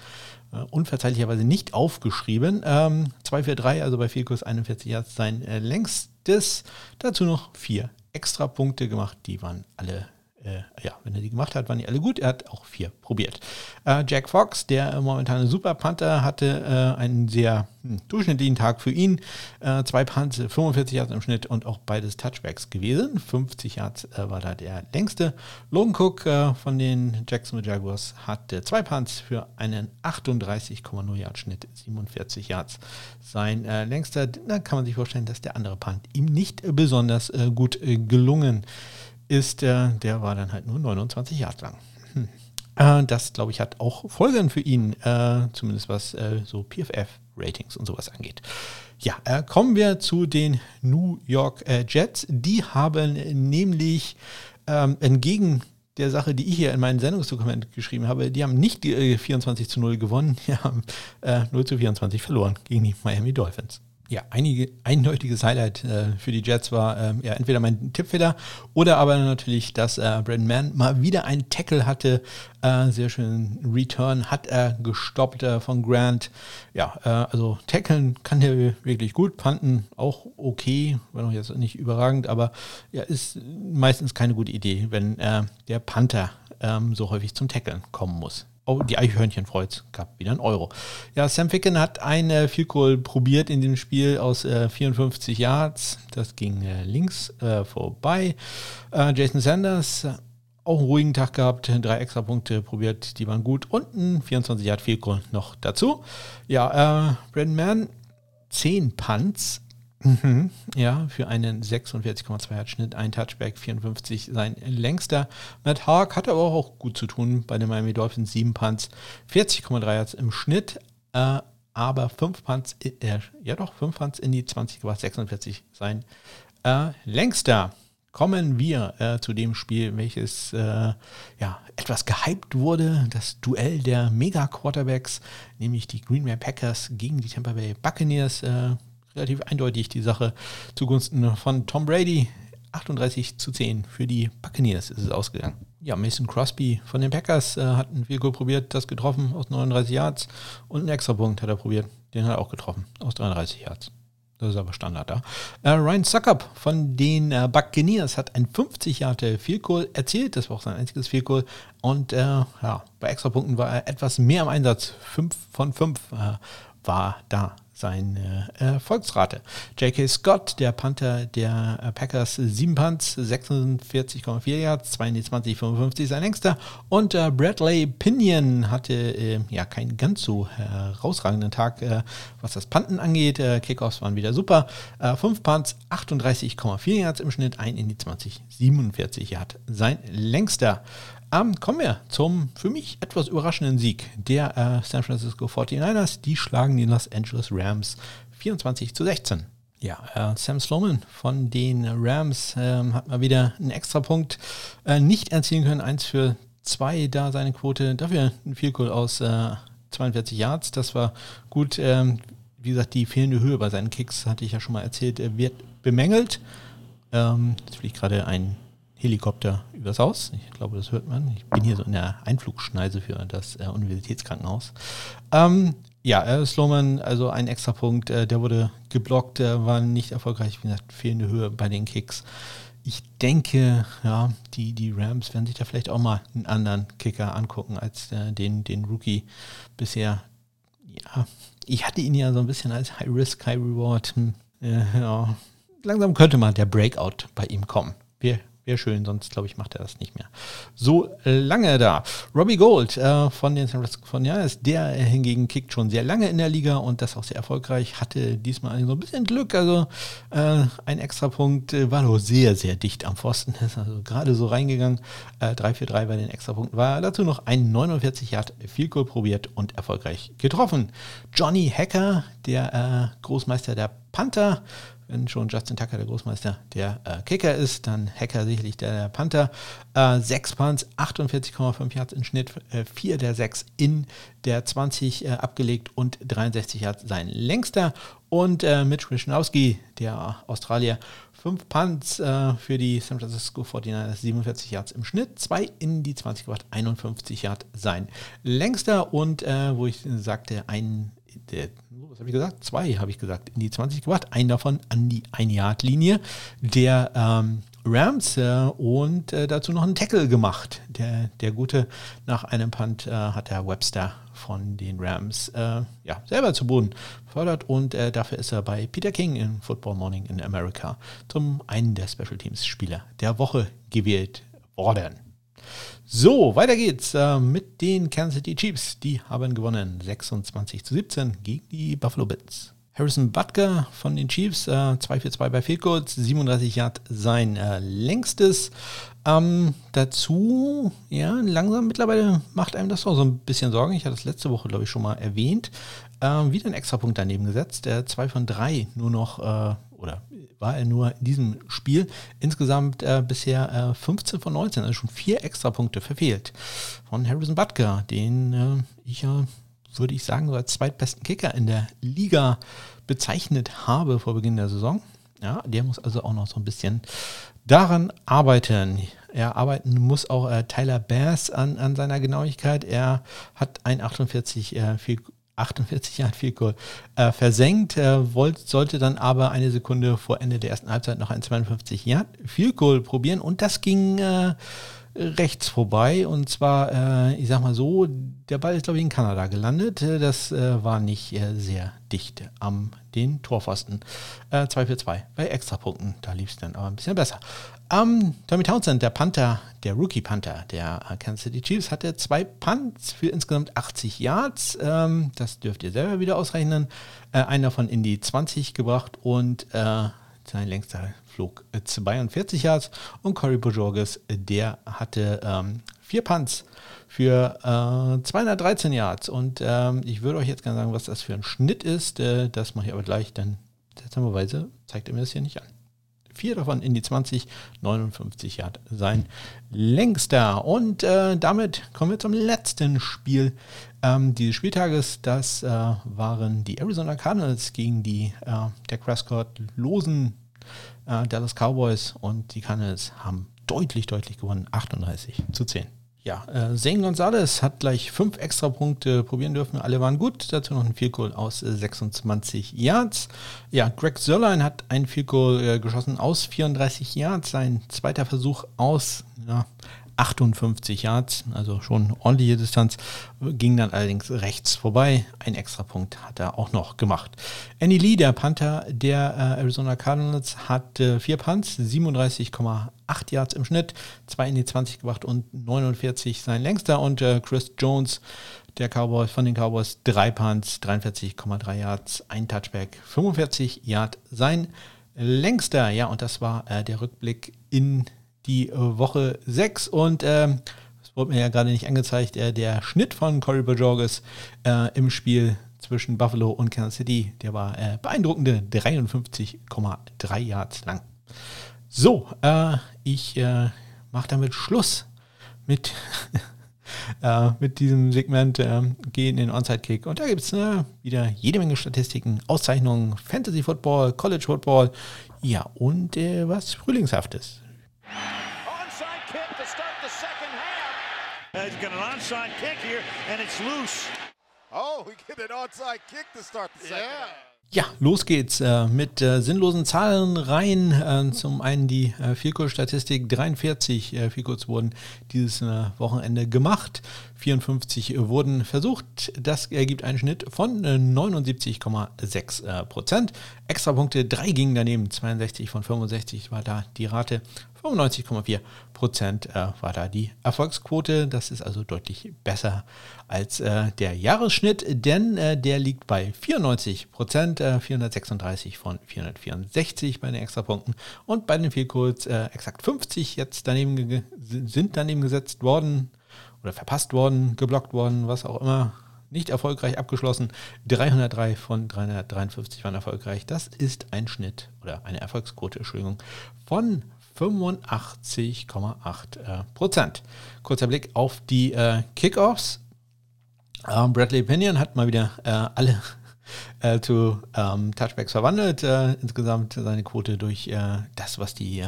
unverzeihlicherweise nicht aufgeschrieben. Ähm, 2 für 3, also bei Vielkurs 41 Yards sein äh, längstes. Dazu noch vier extra Punkte gemacht, die waren alle äh, ja, wenn er die gemacht hat, waren die alle gut. Er hat auch vier probiert. Äh, Jack Fox, der momentane Super Panther, hatte äh, einen sehr hm, durchschnittlichen Tag für ihn. Äh, zwei Punts, 45 Yards im Schnitt und auch beides Touchbacks gewesen. 50 Yards äh, war da der längste. Logan Cook äh, von den Jacksonville Jaguars hatte zwei Punts für einen 38,0 Yard Schnitt, 47 Yards. Sein längster, da kann man sich vorstellen, dass der andere Punt ihm nicht besonders gut gelungen ist ist der, der war dann halt nur 29 Jahre lang. Hm. Äh, das, glaube ich, hat auch Folgen für ihn, äh, zumindest was äh, so PFF-Ratings und sowas angeht. Ja, äh, kommen wir zu den New York äh, Jets. Die haben nämlich ähm, entgegen der Sache, die ich hier in meinem Sendungsdokument geschrieben habe, die haben nicht die, 24 äh, zu 0 gewonnen, die haben 0 zu 24 verloren gegen die Miami Dolphins ja, einige, eindeutiges Highlight äh, für die Jets war äh, ja entweder mein Tippfehler oder aber natürlich, dass äh, Brandon Mann mal wieder einen Tackle hatte. Äh, sehr schön Return hat er gestoppt äh, von Grant. Ja, äh, also tackeln kann der wirklich gut, Panten auch okay, war noch jetzt nicht überragend, aber ja, ist meistens keine gute Idee, wenn äh, der Panther ähm, so häufig zum Tackeln kommen muss. Oh, die Eichhörnchen freut. Gab wieder einen Euro. Ja, Sam Ficken hat ein äh, Goal probiert in dem Spiel aus äh, 54 Yards. Das ging äh, links äh, vorbei. Äh, Jason Sanders auch einen ruhigen Tag gehabt, drei extra Punkte probiert, die waren gut. Und ein 24 Yard Field Goal noch dazu. Ja, äh, Brandon Mann, 10 Punts, Mhm, ja, für einen 46,2 Hertz Schnitt, ein Touchback, 54 sein längster. Matt Haag hatte aber auch gut zu tun bei den Miami Dolphins, 7 Punts, 40,3 Hertz im Schnitt, äh, aber 5 Punts, äh, ja doch, 5 Punts in die 20 gebracht, 46 sein äh, längster. kommen wir äh, zu dem Spiel, welches äh, ja etwas gehypt wurde, das Duell der Mega-Quarterbacks, nämlich die Green Bay Packers gegen die Tampa Bay Buccaneers. Relativ eindeutig die Sache zugunsten von Tom Brady. 38 zu 10 für die Buccaneers ist es ausgegangen. Ja, Mason Crosby von den Packers äh, hat ein Field probiert, das getroffen aus 39 Yards und einen Extrapunkt hat er probiert, den hat er auch getroffen aus 33 Yards. Das ist aber Standard da. Äh, Ryan Suckup von den äh, Buccaneers hat ein 50 Jahre Field Goal erzielt. Das war auch sein einziges Field. Und äh, ja, bei Extrapunkten war er etwas mehr im Einsatz. 5 von 5 äh, war da seine Erfolgsrate. J.K. Scott, der Panther der äh, Packers, 7 Punts, 46,4 Yards, 22, 55 sein längster. Und äh, Bradley Pinion hatte äh, ja keinen ganz so herausragenden Tag, äh, was das Panten angeht. Äh, Kickoffs waren wieder super. 5 äh, Punts, 38,4 Yards im Schnitt, ein in die 20, 47 Yards sein längster. Ähm, kommen wir zum für mich etwas überraschenden Sieg der äh, San Francisco 49ers. Die schlagen die Los Angeles Rams 24 zu 16. Ja, äh, Sam Sloman von den Rams äh, hat mal wieder einen Extrapunkt äh, nicht erzielen können. Eins für zwei da seine Quote. Dafür ein Vielkohl aus 42 äh, Yards. Das war gut. Ähm, wie gesagt, die fehlende Höhe bei seinen Kicks, hatte ich ja schon mal erzählt, wird bemängelt. Ähm, jetzt fliegt gerade ein Helikopter übers Haus. Ich glaube, das hört man. Ich bin hier so in der Einflugschneise für das äh, Universitätskrankenhaus. Ähm, ja, äh, Sloman, also ein extra Punkt, äh, der wurde geblockt, der war nicht erfolgreich, wie gesagt, fehlende Höhe bei den Kicks. Ich denke, ja, die, die Rams werden sich da vielleicht auch mal einen anderen Kicker angucken als äh, den, den Rookie bisher. Ja, ich hatte ihn ja so ein bisschen als High Risk, High Reward. Hm, äh, ja. Langsam könnte mal der Breakout bei ihm kommen. Wir Wäre schön, sonst glaube ich, macht er das nicht mehr. So lange da. Robbie Gold äh, von den San Francisco 49ers, der hingegen kickt schon sehr lange in der Liga und das auch sehr erfolgreich. Hatte diesmal so ein bisschen Glück. Also äh, ein Extrapunkt äh, war doch sehr, sehr dicht am Pfosten. Ist also gerade so reingegangen. Äh, 3 für 3 bei den Extrapunkten war. Dazu noch ein 49 Yard Field Goal probiert und erfolgreich getroffen. Johnny Hacker, der äh, Großmeister der Panther, wenn schon Justin Tucker der Großmeister der äh, Kicker ist, dann Hacker sicherlich der, der Panther. Äh, 6 Punts, 48,5 Yards im Schnitt, äh, 4 der 6 in der 20 äh, abgelegt und 63 Yards sein längster. Und äh, Mitch Wischnowski, der Australier, 5 Punts äh, für die San Francisco 49ers, 47 Yards im Schnitt, 2 in die 20 gebracht, 51 Yards sein längster. Und äh, wo ich sagte, ein der, was habe ich gesagt? Zwei habe ich gesagt, in die 20 gebracht. Einen davon an die 1-Yard-Linie der ähm, Rams äh, und äh, dazu noch einen Tackle gemacht. Der, der Gute, nach einem Punt äh, hat der Webster von den Rams äh, ja, selber zu Boden befördert und äh, dafür ist er bei Peter King in Football Morning in America zum einen der Special Teams Spieler der Woche gewählt worden. So, weiter geht's äh, mit den Kansas City Chiefs. Die haben gewonnen 26 zu 17 gegen die Buffalo Bills. Harrison Butker von den Chiefs, äh, 2 für 2 bei Field Goals, 37 Yard sein äh, längstes. Ähm, dazu, ja, langsam mittlerweile macht einem das auch so ein bisschen Sorgen. Ich hatte das letzte Woche, glaube ich, schon mal erwähnt. Ähm, wieder ein Extrapunkt daneben gesetzt. Der 2 von 3 nur noch, äh, oder war er nur in diesem Spiel. Insgesamt äh, bisher äh, 15 von 19, also schon vier Extrapunkte verfehlt. Von Harrison Butker, den äh, ich ja, würde ich sagen, so als zweitbesten Kicker in der Liga bezeichnet habe vor Beginn der Saison. Ja, der muss also auch noch so ein bisschen daran arbeiten. Er arbeiten muss auch äh, Tyler Bass an, an seiner Genauigkeit. Er hat ein 48 äh, viel 48 Yard Field Goal äh, versenkt, äh, wollte, sollte dann aber eine Sekunde vor Ende der ersten Halbzeit noch ein 52 Yard Field Goal probieren. Und das ging äh, rechts vorbei und zwar, äh, ich sag mal so, der Ball ist glaube ich in Kanada gelandet, äh, das äh, war nicht sehr dicht am den Torpfosten. 2 für 2 bei Extrapunkten, da lief es dann aber ein bisschen besser. Um, Tommy Townsend, der Panther, der Rookie-Panther der Kansas City Chiefs, hatte zwei Punts für insgesamt 80 Yards. Ähm, das dürft ihr selber wieder ausrechnen. Äh, einer von in die 20 gebracht und äh, sein längster flog 42 Yards. Und Corey Bojorges, der hatte ähm, vier Punts für äh, 213 Yards. Und ähm, ich würde euch jetzt gerne sagen, was das für ein Schnitt ist. Äh, das mache ich aber gleich, denn seltsamerweise zeigt er mir das hier nicht an. vier davon in die 20, 59 Yard sein längster. Und äh, damit kommen wir zum letzten Spiel ähm, dieses Spieltages. Das äh, waren die Arizona Cardinals gegen die äh, der Prescott losen äh, Dallas Cowboys und die Cardinals haben deutlich, deutlich gewonnen, 38 zu 10. Ja, äh, Zane Gonzalez hat gleich fünf extra Punkte probieren dürfen. Alle waren gut. Dazu noch ein Field Goal aus äh, 26 Yards. Ja, Greg Sörlein hat ein Field Goal äh, geschossen aus 34 Yards. Sein zweiter Versuch aus ja, 58 Yards, also schon ordentliche Distanz, ging dann allerdings rechts vorbei. Ein extra Punkt hat er auch noch gemacht. Andy Lee, der Panther der äh, Arizona Cardinals, hat äh, vier Punts, 37,8 Yards im Schnitt, zwei in die 20 gebracht und 49 sein längster. Und äh, Chris Jones, der Cowboys von den Cowboys, drei Punts, 43,3 Yards, ein Touchback, 45 Yards sein längster. Ja, und das war äh, der Rückblick in die äh, Woche 6 und ähm, das wurde mir ja gerade nicht angezeigt, äh, der Schnitt von Corey Bajorges äh, im Spiel zwischen Buffalo und Kansas City, der war äh, beeindruckende 53,3 Yards lang. So, äh, ich äh, mache damit Schluss mit, mit diesem Segment, gehen in den Onside-Kick. Und da gibt es wieder jede Menge Statistiken, Auszeichnungen, Fantasy Football, College Football, ja, und was Frühlingshaftes. Onside kick to start the second half. He's got an onside kick here, and it's loose. Oh, we get an onside kick to start the second yeah. half. Ja, los geht's äh, mit äh, sinnlosen Zahlen rein. Äh, zum einen die äh, Vielkurs-Statistik. 43 äh, Vielkurs wurden dieses äh, Wochenende gemacht. 54 wurden versucht. Das ergibt einen Schnitt von 79,6 äh, Prozent. Extrapunkte 3 gingen daneben. 62 von 65 war da die Rate. 95,4 Prozent äh, war da die Erfolgsquote. Das ist also deutlich besser als äh, der Jahresschnitt, denn äh, der liegt bei 94 Prozent, 436 von 464 bei den Extrapunkten und bei den Vielkurz äh, exakt 50 jetzt daneben sind daneben gesetzt worden oder verpasst worden, geblockt worden, was auch immer. Nicht erfolgreich abgeschlossen. 303 von 353 waren erfolgreich. Das ist ein Schnitt oder eine Erfolgsquote, Entschuldigung, von 85,8 äh, Prozent. Kurzer Blick auf die äh, Kickoffs. Ähm, Bradley Pinion hat mal wieder äh, alle äh, zu ähm, Touchbacks verwandelt. Äh, insgesamt seine Quote durch äh, das, was die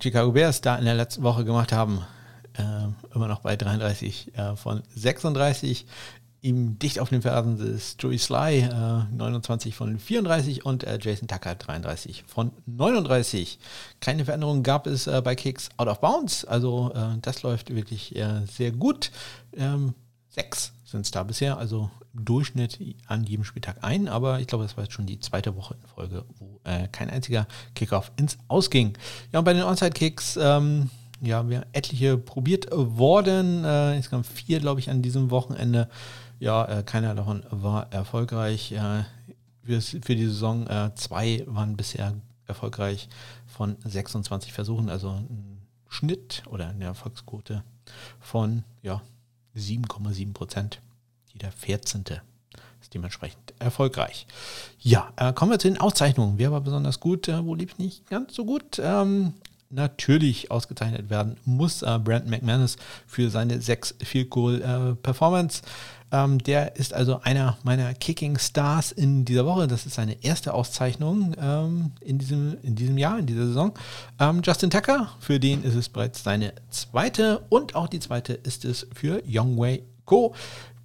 Chicago Bears da in der letzten Woche gemacht haben, immer noch bei 33 äh, von 36 ihm dicht auf den Fersen ist Joey Sly, äh, 29 von 34 und äh, Jason Tucker 33 von 39. Keine Veränderungen gab es äh, bei Kicks out of bounds, also äh, das läuft wirklich äh, sehr gut. Ähm, sechs sind es da bisher, also im Durchschnitt an jedem Spieltag ein, aber ich glaube, das war jetzt schon die zweite Woche in Folge, wo äh, kein einziger Kickoff ins Ausging. Ja, und bei den Onside-Kicks, ähm, ja, wir etliche probiert worden, insgesamt vier, glaube ich, an diesem Wochenende. Ja, äh, keiner davon war erfolgreich. Äh, für die Saison äh, zwei waren bisher erfolgreich von 26 Versuchen, also ein Schnitt oder eine Erfolgsquote von ja, 7,7 Prozent. Jeder 14. ist dementsprechend erfolgreich. Ja, äh, kommen wir zu den Auszeichnungen. Wer war besonders gut, äh, wo lief nicht ganz so gut? Ähm, natürlich ausgezeichnet werden muss äh, Brandon McManus für seine 6 Field Goal äh, Performance. Ähm, der ist also einer meiner Kicking Stars in dieser Woche. Das ist seine erste Auszeichnung ähm, in, diesem, in diesem Jahr, in dieser Saison. Ähm, Justin Tucker, für den ist es bereits seine zweite und auch die zweite ist es für Youngway Go.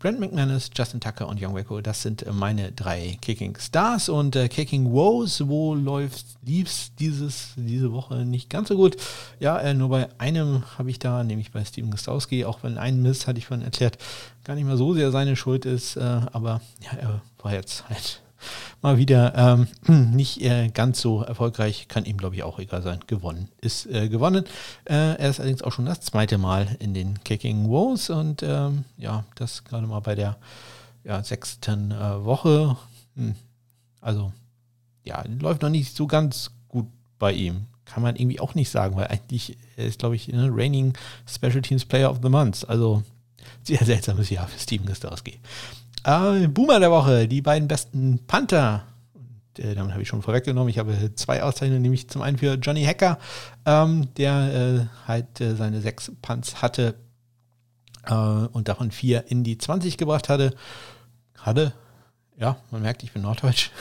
Brent McManus, Justin Tucker und Young Waco, das sind äh, meine drei Kicking Stars und äh, Kicking Woes, wo läuft lief's dieses diese Woche nicht ganz so gut. Ja, äh, nur bei einem habe ich da, nämlich bei Steven Gostowski, auch wenn ein Miss, hatte ich vorhin erklärt, gar nicht mal so sehr seine Schuld ist, äh, aber ja, er war jetzt halt mal wieder ähm, nicht äh, ganz so erfolgreich. Kann ihm, glaube ich, auch egal sein. Gewonnen ist äh, gewonnen. Äh, er ist allerdings auch schon das zweite Mal in den Kicking Woes und ähm, ja, das gerade mal bei der ja, sechsten äh, Woche. Hm. Also, ja, läuft noch nicht so ganz gut bei ihm. Kann man irgendwie auch nicht sagen, weil eigentlich ist, glaube ich, ne, Reigning Special Teams Player of the Month. Also, sehr seltsames Jahr für Steven Gostowski. Äh, Boomer der Woche, die beiden besten Panther. äh, damit habe ich schon vorweggenommen. Ich habe zwei Auszeichnungen, nämlich zum einen für Johnny Hacker, ähm, der äh, halt äh, seine sechs Punts hatte äh, und davon vier in die 20 gebracht hatte. Hatte, ja, man merkt, ich bin Norddeutsch.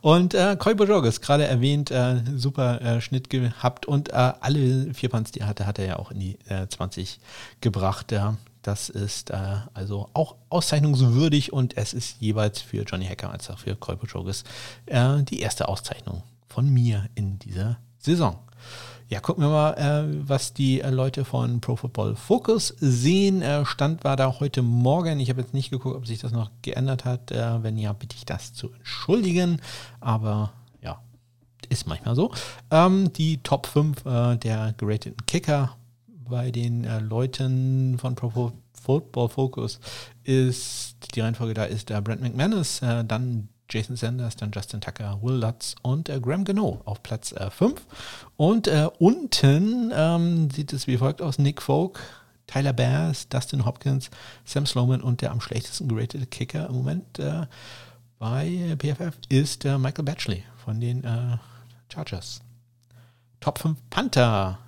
Und äh, Koi gerade erwähnt, äh, super äh, Schnitt gehabt und äh, alle vier Punts, die er hatte, hat er ja auch in die äh, 20 gebracht. Ja. Das ist äh, also auch auszeichnungswürdig und es ist jeweils für Johnny Hacker als auch für Bojorges äh, die erste Auszeichnung von mir in dieser Saison. Ja, gucken wir mal, äh, was die äh, Leute von Pro Football Focus sehen. Äh, Stand war da heute Morgen. Ich habe jetzt nicht geguckt, ob sich das noch geändert hat. Äh, wenn ja, bitte ich das zu entschuldigen. Aber ja, ist manchmal so. Ähm, die Top 5 äh, der gerateten Kicker bei den äh, Leuten von Pro Football Focus ist, die Reihenfolge da ist der Brent McManus, dann Jason Sanders, dann Justin Tucker, Will Lutz und äh, Graham Gano auf Platz 5. Äh, und äh, unten ähm, sieht es wie folgt aus: Nick Folk, Tyler Bears, Dustin Hopkins, Sam Sloman und der am schlechtesten geratete Kicker im Moment äh, bei PFF ist äh, Michael Batchley von den äh, Chargers. Top 5 Panther.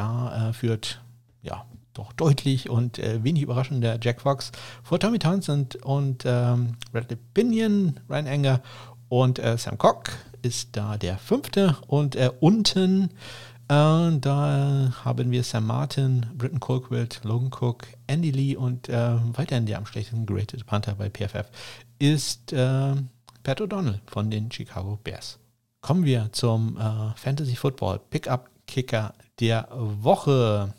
Da führt ja doch deutlich und äh, wenig überraschend der Jack Fox vor Tommy Townsend und ähm, Bradley Pinion, Ryan Enger und äh, Sam Cock ist da der fünfte und äh, unten äh, da haben wir Sam Martin, Britton Colquitt, Logan Cook, Andy Lee und äh, weiterhin der am schlechtesten gerated Panther bei PFF ist äh, Pat O'Donnell von den Chicago Bears. Kommen wir zum Fantasy Football Pickup Kicker der Woche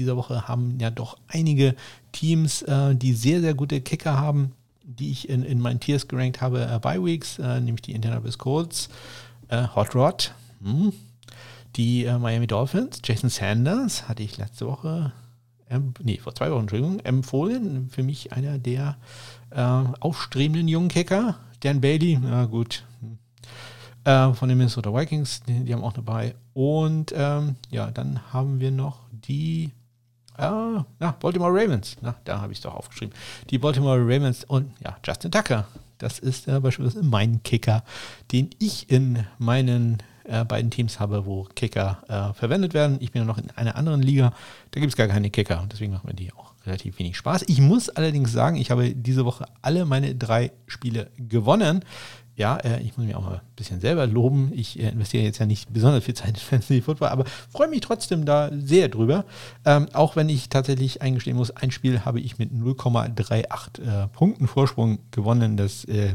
dieser Woche haben ja doch einige Teams, äh, die sehr, sehr gute Kicker haben, die ich in, in meinen Tiers gerankt habe, äh, bei Weeks, äh, nämlich die Indianapolis Colts, äh, Hot Rod, hm, die äh, Miami Dolphins, Jason Sanders, hatte ich letzte Woche, ähm, nee, vor zwei Wochen, Entschuldigung, empfohlen. Für mich einer der äh, aufstrebenden jungen Kicker. Dan Bailey, na gut. Äh, von den Minnesota Vikings, die, die haben auch dabei. Und ähm, ja, dann haben wir noch die Ah, na, Baltimore Ravens. Na, da habe ich es doch aufgeschrieben. Die Baltimore Ravens und ja, Justin Tucker. Das ist äh, beispielsweise mein Kicker, den ich in meinen äh, beiden Teams habe, wo Kicker äh, verwendet werden. Ich bin ja noch in einer anderen Liga. Da gibt es gar keine Kicker. Deswegen machen wir die auch relativ wenig Spaß. Ich muss allerdings sagen, ich habe diese Woche alle meine drei Spiele gewonnen ja, äh, ich muss mich auch mal ein bisschen selber loben. Ich äh, investiere jetzt ja nicht besonders viel Zeit in Fantasy Football, aber freue mich trotzdem da sehr drüber. Ähm, auch wenn ich tatsächlich eingestehen muss, ein Spiel habe ich mit 0,38 äh, Punkten Vorsprung gewonnen. Das äh,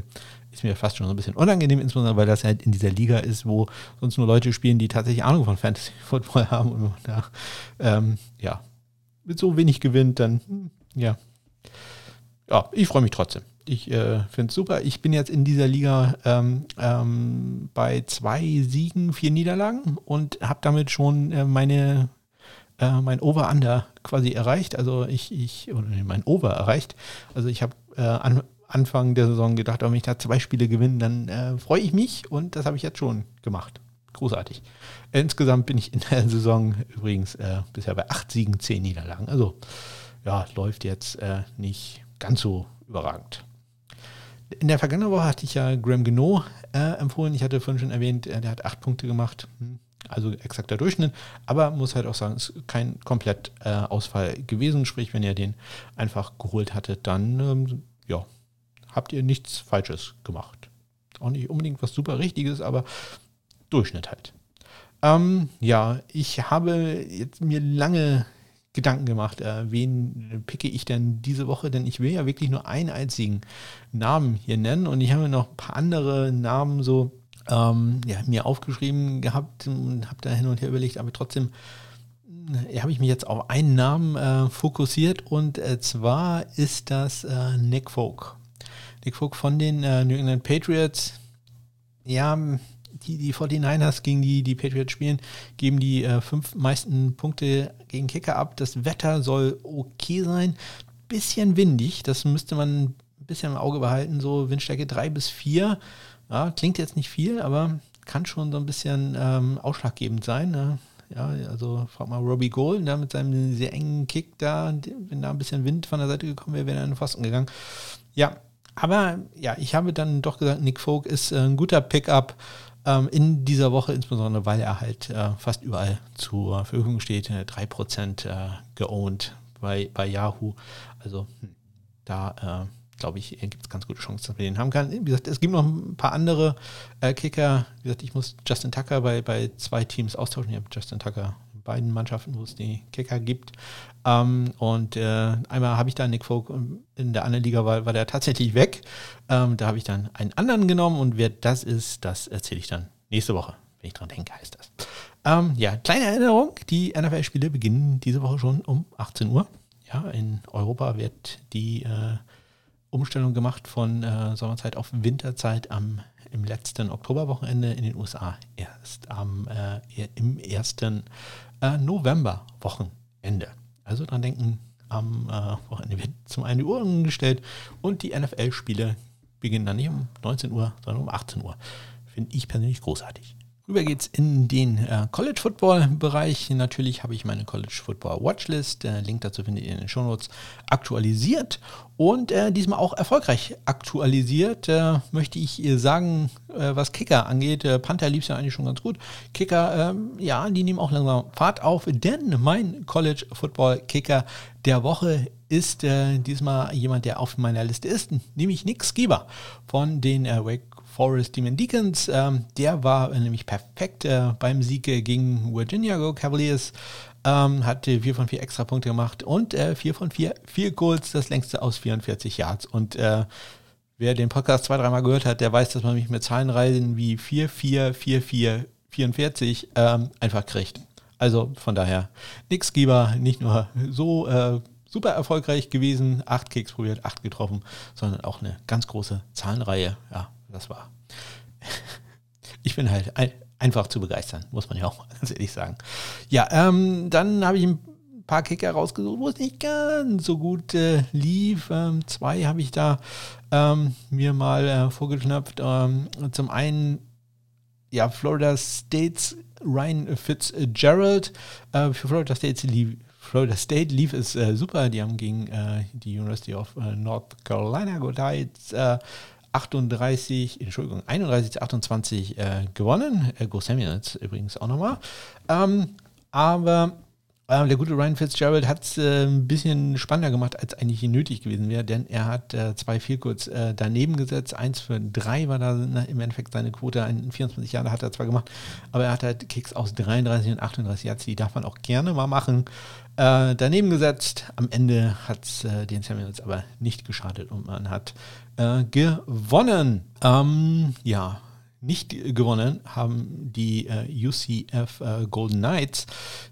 ist mir fast schon so ein bisschen unangenehm, insbesondere weil das halt in dieser Liga ist, wo sonst nur Leute spielen, die tatsächlich Ahnung von Fantasy Football haben und da ähm, ja mit so wenig gewinnt, dann hm, ja. Ja, ich freue mich trotzdem ich äh, finde es super. Ich bin jetzt in dieser Liga ähm, ähm, bei zwei Siegen, vier Niederlagen und habe damit schon äh, meine äh, mein Over-Under quasi erreicht. Also ich, ich mein Over erreicht. Also ich habe äh, an Anfang der Saison gedacht, wenn ich da zwei Spiele gewinne, dann äh, freue ich mich und das habe ich jetzt schon gemacht. Großartig. Insgesamt bin ich in der Saison übrigens äh, bisher bei acht Siegen, zehn Niederlagen. Also ja, läuft jetzt nicht ganz so überragend. In der vergangenen Woche hatte ich ja Graham Geno äh, empfohlen. Ich hatte vorhin schon erwähnt, äh, der hat acht Punkte gemacht. Hm, also exakter Durchschnitt. Aber muss halt auch sagen, es ist kein komplett äh, Ausfall gewesen. Sprich, wenn ihr den einfach geholt hattet, dann ähm, ja, habt ihr nichts Falsches gemacht. Auch nicht unbedingt was super Richtiges, aber Durchschnitt halt. Ähm, ja, ich habe jetzt mir lange Gedanken gemacht, äh, wen picke ich denn diese Woche? Denn ich will ja wirklich nur einen einzigen Namen hier nennen und ich habe noch ein paar andere Namen so ähm, ja, mir aufgeschrieben gehabt und habe da hin und her überlegt, aber trotzdem äh, habe ich mich jetzt auf einen Namen äh, fokussiert und äh, zwar ist das äh, Nick Folk. Nick Folk von den äh, New England Patriots. Ja, die, die 49ers gegen die, die Patriots spielen, geben die äh, fünf meisten Punkte gegen Kicker ab. Das Wetter soll okay sein. Bisschen windig, das müsste man ein bisschen im Auge behalten. So Windstärke 3 bis 4. Ja, klingt jetzt nicht viel, aber kann schon so ein bisschen ähm, ausschlaggebend sein. Ne? Ja, also frag mal Robbie Gold, da mit seinem sehr engen Kick da, wenn da ein bisschen Wind von der Seite gekommen wäre, wäre er in den Pfosten gegangen. Ja, aber ja, ich habe dann doch gesagt, Nick Folk ist äh, ein guter Pickup ähm, in dieser Woche, insbesondere weil er halt äh, fast überall zur Verfügung steht. 3% äh, geowned bei, bei Yahoo. Also hm, da äh, glaube ich, gibt es ganz gute Chancen, dass man den haben kann. Wie gesagt, es gibt noch ein paar andere äh, Kicker. Wie gesagt, ich muss Justin Tucker bei, bei zwei Teams austauschen. Ich habe Justin Tucker beiden Mannschaften, wo es die Kicker gibt. Ähm, und äh, einmal habe ich da Nick Folk in der anderen Liga, war, war der tatsächlich weg. Ähm, da habe ich dann einen anderen genommen und wer das ist, das erzähle ich dann nächste Woche. Wenn ich dran denke, heißt das. Ähm, ja, kleine Erinnerung, die NFL-Spiele beginnen diese Woche schon um 18 Uhr. Ja, in Europa wird die äh, Umstellung gemacht von äh, Sommerzeit auf Winterzeit am im letzten Oktoberwochenende in den USA erst am äh, im ersten äh, Novemberwochenende. Also dran denken, am äh, Wochenende wird zum einen die Uhr umgestellt und die NFL-Spiele beginnen dann nicht um 19 Uhr, sondern um 18 Uhr. Finde ich persönlich großartig. Rüber geht's in den äh, College Football Bereich. Natürlich habe ich meine College Football Watchlist. Der Link dazu findet ihr in den Shownotes aktualisiert und äh, diesmal auch erfolgreich aktualisiert. Äh, möchte ich sagen, äh, was Kicker angeht. Äh, Panther lief ja eigentlich schon ganz gut. Kicker, ähm, ja, die nehmen auch langsam Fahrt auf, denn mein College Football Kicker der Woche ist äh, diesmal jemand, der auf meiner Liste ist, nämlich Nick Skiba von den Wake Forest Demon Deacons. Ähm, der war nämlich perfekt äh, beim Sieg gegen Virginia Go Cavaliers. Ähm, hatte 4 von 4 extra Punkte gemacht und äh, 4 von 4 vier Goals, das längste aus 44 Yards. Und äh, wer den Podcast zwei, dreimal gehört hat, der weiß, dass man mich mit Zahlenreisen wie 4, 4, 4, 4, 44 ähm, einfach kriegt. Also von daher, nix Geber, nicht nur so äh, super erfolgreich gewesen, 8 Kicks probiert, 8 getroffen, sondern auch eine ganz große Zahlenreihe. Ja, das war. Ich bin halt ein, einfach zu begeistern, muss man ja auch ganz ehrlich sagen. Ja, ähm, dann habe ich ein paar Kicker rausgesucht, wo es nicht ganz so gut äh, lief. Ähm, zwei habe ich da ähm, mir mal äh, vorgeknöpft. Ähm, zum einen, ja, Florida States Ryan Fitzgerald. Äh, für Florida States lief, Florida State lief es äh, super. Die haben gegen äh, die University of äh, North Carolina Godites 38, Entschuldigung, 31 zu 28 äh, gewonnen. Äh, Go Samuels übrigens auch nochmal. Ähm, aber äh, der gute Ryan Fitzgerald hat es äh, ein bisschen spannender gemacht, als eigentlich nötig gewesen wäre, denn er hat äh, zwei Vielkurz äh, daneben gesetzt. Eins für drei war da ne, im Endeffekt seine Quote. In 24 Jahren hat er zwar gemacht, aber er hat halt Kicks aus 33 und 38 Yards, die darf man auch gerne mal machen. Äh, daneben gesetzt. Am Ende hat es äh, den Samuels aber nicht geschadet und man hat äh, gewonnen. Ähm, ja, nicht gewonnen haben die äh, UCF äh, Golden Knights.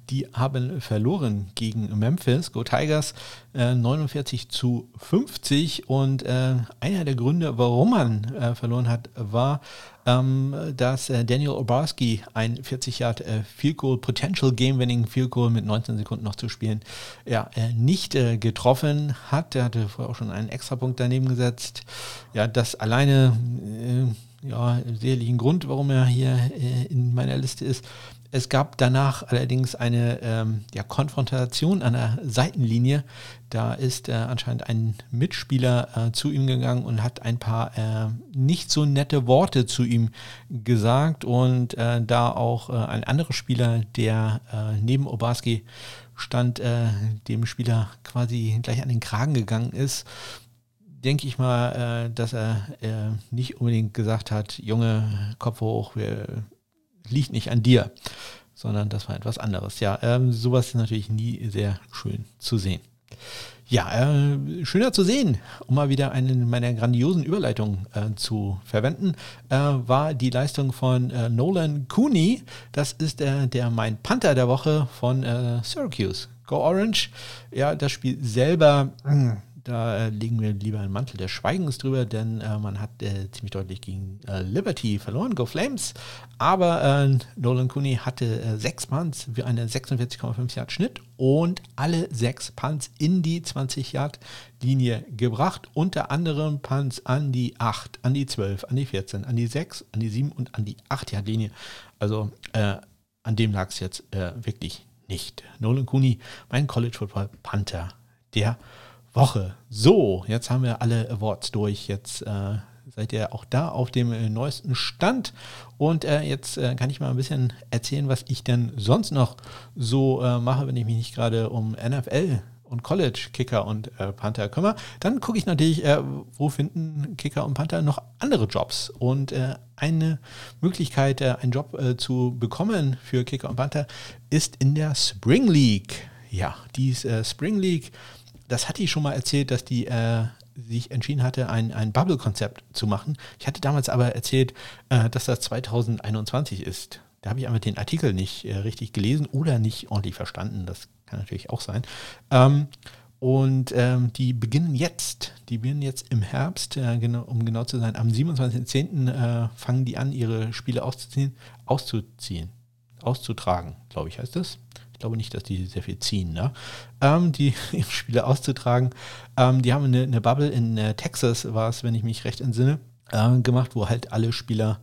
Die haben verloren gegen Memphis, Go Tigers, äh, 49 zu 50. Und äh, einer der Gründe, warum man äh, verloren hat, war, ähm, dass äh, Daniel Obarski ein 40 Yard äh, Field Goal, Potential Game Winning Field Goal mit 19 Sekunden noch zu spielen, ja, nicht getroffen hat. Er hatte vorher auch schon einen Extrapunkt daneben gesetzt. Ja, das alleine ja, sicherlichen Grund, warum er hier äh, in meiner Liste ist. Es gab danach allerdings eine ähm, ja, Konfrontation an der Seitenlinie. Da ist äh, anscheinend ein Mitspieler äh, zu ihm gegangen und hat ein paar äh, nicht so nette Worte zu ihm gesagt. Und äh, da auch äh, ein anderer Spieler, der neben Obarski stand, dem Spieler quasi gleich an den Kragen gegangen ist denke ich mal, äh, dass er äh, nicht unbedingt gesagt hat, Junge, Kopf hoch, liegt nicht an dir, sondern das war etwas anderes. Ja, ähm, sowas ist natürlich nie sehr schön zu sehen. Ja, äh, schöner zu sehen, um mal wieder eine meiner grandiosen Überleitungen äh, zu verwenden, äh, war die Leistung von äh, Nolan Cooney. Das ist der, mein Panther der Woche von Syracuse. Go Orange. Ja, das Spiel selber. Mh, da äh, legen wir lieber einen Mantel des Schweigens drüber, denn äh, man hat äh, ziemlich deutlich gegen äh, Liberty verloren, Go Flames. Aber äh, Nolan Cooney hatte äh, sechs Punts für einen 46,5 Yard Schnitt und alle sechs Punts in die 20 Yard Linie gebracht. Unter anderem Punts an die 8, an die 12, an die 14, an die 6, an die 7 und an die 8 Yard Linie. Also an dem lag es jetzt wirklich nicht. Nolan Cooney, mein College Football Panther der Woche. So, jetzt haben wir alle Awards durch. Jetzt äh, seid ihr auch da auf dem äh, neuesten Stand. Und äh, jetzt äh, kann ich mal ein bisschen erzählen, was ich denn sonst noch so äh, mache, wenn ich mich nicht gerade um NFL und College Kicker und äh, Panther kümmere. Dann gucke ich natürlich, äh, wo finden Kicker und Panther noch andere Jobs. Und eine Möglichkeit, einen Job zu bekommen für Kicker und Panther ist in der Spring League. Ja, die Spring League das hatte ich schon mal erzählt, dass die äh, sich entschieden hatte, ein, ein Bubble-Konzept zu machen. Ich hatte damals aber erzählt, äh, dass das 2021 ist. Da habe ich einfach den Artikel nicht äh, richtig gelesen oder nicht ordentlich verstanden. Das kann natürlich auch sein. Ähm, und ähm, die beginnen jetzt, die beginnen jetzt im Herbst, äh, genau, um genau zu sein, am 27.10. Äh, fangen die an, ihre Spiele auszuziehen, auszuziehen, auszutragen, glaube ich, heißt das glaube nicht, dass die sehr viel ziehen, ne? ähm, die Spiele auszutragen. Ähm, die haben eine, eine Bubble in äh, Texas, war es, wenn ich mich recht entsinne, äh, gemacht, wo halt alle Spieler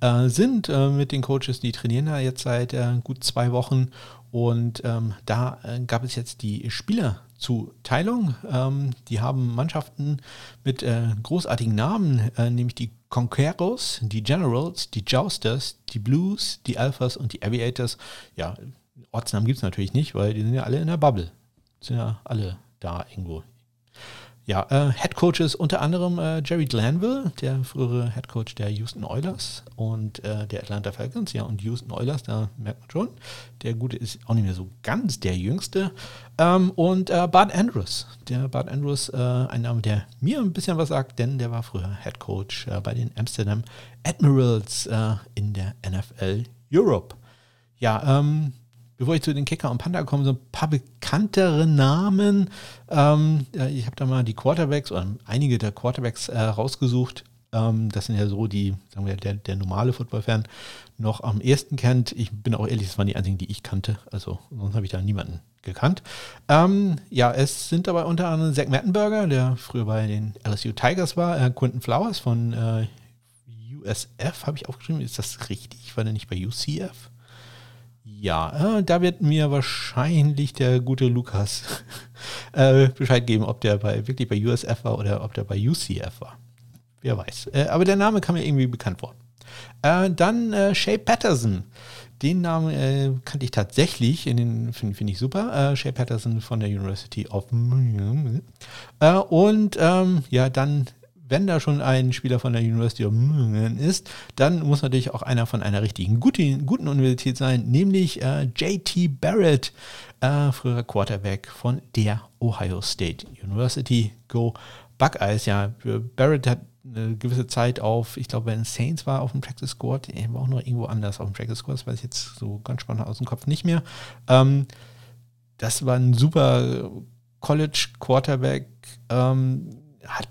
äh, sind äh, mit den Coaches, die trainieren da jetzt seit äh, gut zwei Wochen. Und ähm, da äh, gab es jetzt die Spielerzuteilung. Ähm, die haben Mannschaften mit großartigen Namen, nämlich die Conqueros, die Generals, die Jousters, die Blues, die Alphas und die Aviators. Ja, Ortsnamen gibt es natürlich nicht, weil die sind ja alle in der Bubble. Sind ja alle da irgendwo. Ja, äh, Head Coaches unter anderem äh, Jerry Glanville, der frühere Head Coach der Houston Oilers und äh, der Atlanta Falcons. Ja, und Houston Oilers, da merkt man schon, der Gute ist auch nicht mehr so ganz der Jüngste. Ähm, und äh, Bart Andrews, der Bart Andrews, äh, ein Name, der mir ein bisschen was sagt, denn der war früher Head Coach äh, bei den Amsterdam Admirals in der NFL Europe. Ja, ähm, bevor ich zu den Kicker und Panda komme, so ein paar bekanntere Namen. Ähm, ich habe da mal die Quarterbacks oder einige der Quarterbacks äh, rausgesucht. Ähm, das sind ja so die, sagen wir, der, der normale Football-Fan noch am ehesten kennt. Ich bin auch ehrlich, das waren die einzigen, die ich kannte. Also sonst habe ich da niemanden gekannt. Ähm, ja, es sind dabei unter anderem Zach Mettenberger, der früher bei den LSU Tigers war, äh, Quentin Flowers von äh, USF habe ich aufgeschrieben. Ist das richtig? War der nicht bei UCF? Ja, äh, da wird mir wahrscheinlich der gute Lukas äh, Bescheid geben, ob der bei, wirklich bei USF war oder ob der bei UCF war. Wer weiß. Äh, aber der Name kam mir irgendwie bekannt vor. Äh, dann äh, Shay Patterson. Den Namen äh, kannte ich tatsächlich, finde find ich super. Shay Patterson von der University of. und ähm, ja, dann wenn da schon ein Spieler von der University of Michigan ist, dann muss natürlich auch einer von einer richtigen guten, guten Universität sein, nämlich äh, JT Barrett, äh, früherer Quarterback von der Ohio State University. Go Buckeyes, ja. Barrett hat eine gewisse Zeit auf, ich glaube, wenn Saints war auf dem Practice Squad, er war auch noch irgendwo anders auf dem Practice Squad, das weiß ich jetzt so ganz spannend aus dem Kopf nicht mehr. Ähm, das war ein super College Quarterback, ähm, hat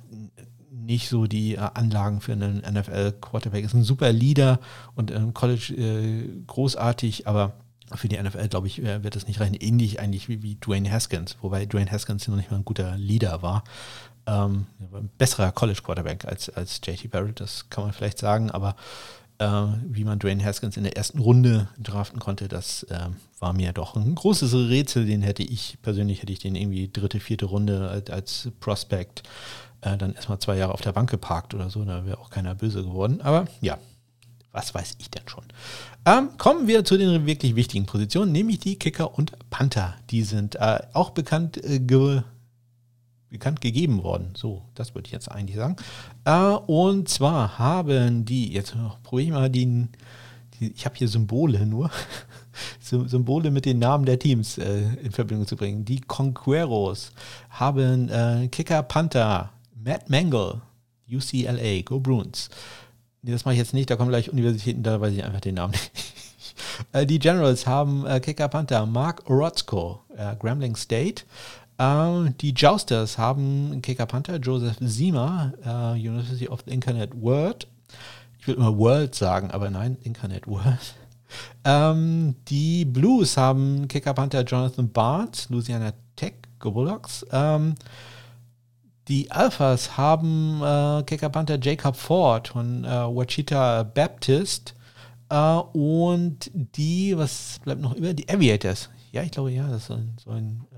nicht so die äh, Anlagen für einen NFL-Quarterback. Ist ein super Leader und im College äh, großartig, aber für die NFL, glaube ich, äh, wird das nicht reichen. Ähnlich eigentlich wie, wie Dwayne Haskins, wobei Dwayne Haskins noch nicht mal ein guter Leader war. Ähm, ein besserer College-Quarterback als, als JT Barrett, das kann man vielleicht sagen, aber äh, wie man Dwayne Haskins in der ersten Runde draften konnte, das äh, war mir doch ein großes Rätsel. Den hätte ich persönlich, hätte ich den irgendwie dritte, vierte Runde als, als Prospect äh, dann erstmal zwei Jahre auf der Bank geparkt oder so, da wäre auch keiner böse geworden. Aber ja, was weiß ich denn schon. Ähm, kommen wir zu den wirklich wichtigen Positionen, nämlich die Kicker und Panther. Die sind äh, auch bekannt, äh, ge bekannt gegeben worden. So, das würde ich jetzt eigentlich sagen. Äh, und zwar haben die, jetzt probiere ich mal den, die, ich habe hier Symbole nur, Symbole mit den Namen der Teams äh, in Verbindung zu bringen. Die Conqueros haben äh, Kicker Panther, Matt Mangle, UCLA, Go Bruins. Nee, das mache ich jetzt nicht, da kommen gleich Universitäten, da weiß ich einfach den Namen nicht. Äh, die Generals haben äh, Kicker Panther Mark Orozco, äh, Grambling State. Äh, die Jousters haben Kicker Panther Joseph Zima, University of the Incarnate World. Ich will immer World sagen, aber nein, Incarnate World. Ähm, die Blues haben Kicker Panther Jonathan Barnes, Louisiana Tech, Go Bulldogs. Ähm, die Alphas haben äh, Kicker Panther Jacob Ford von äh, Wachita Baptist äh, und die, was bleibt noch über? Die Aviators. Ja, ich glaube, ja, das ist so ein, äh,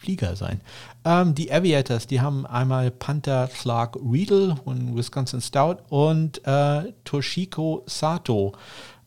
Flieger sein. Ähm, die Aviators, die haben einmal Panther Clark Riedel und Wisconsin Stout und äh, Toshiko Sato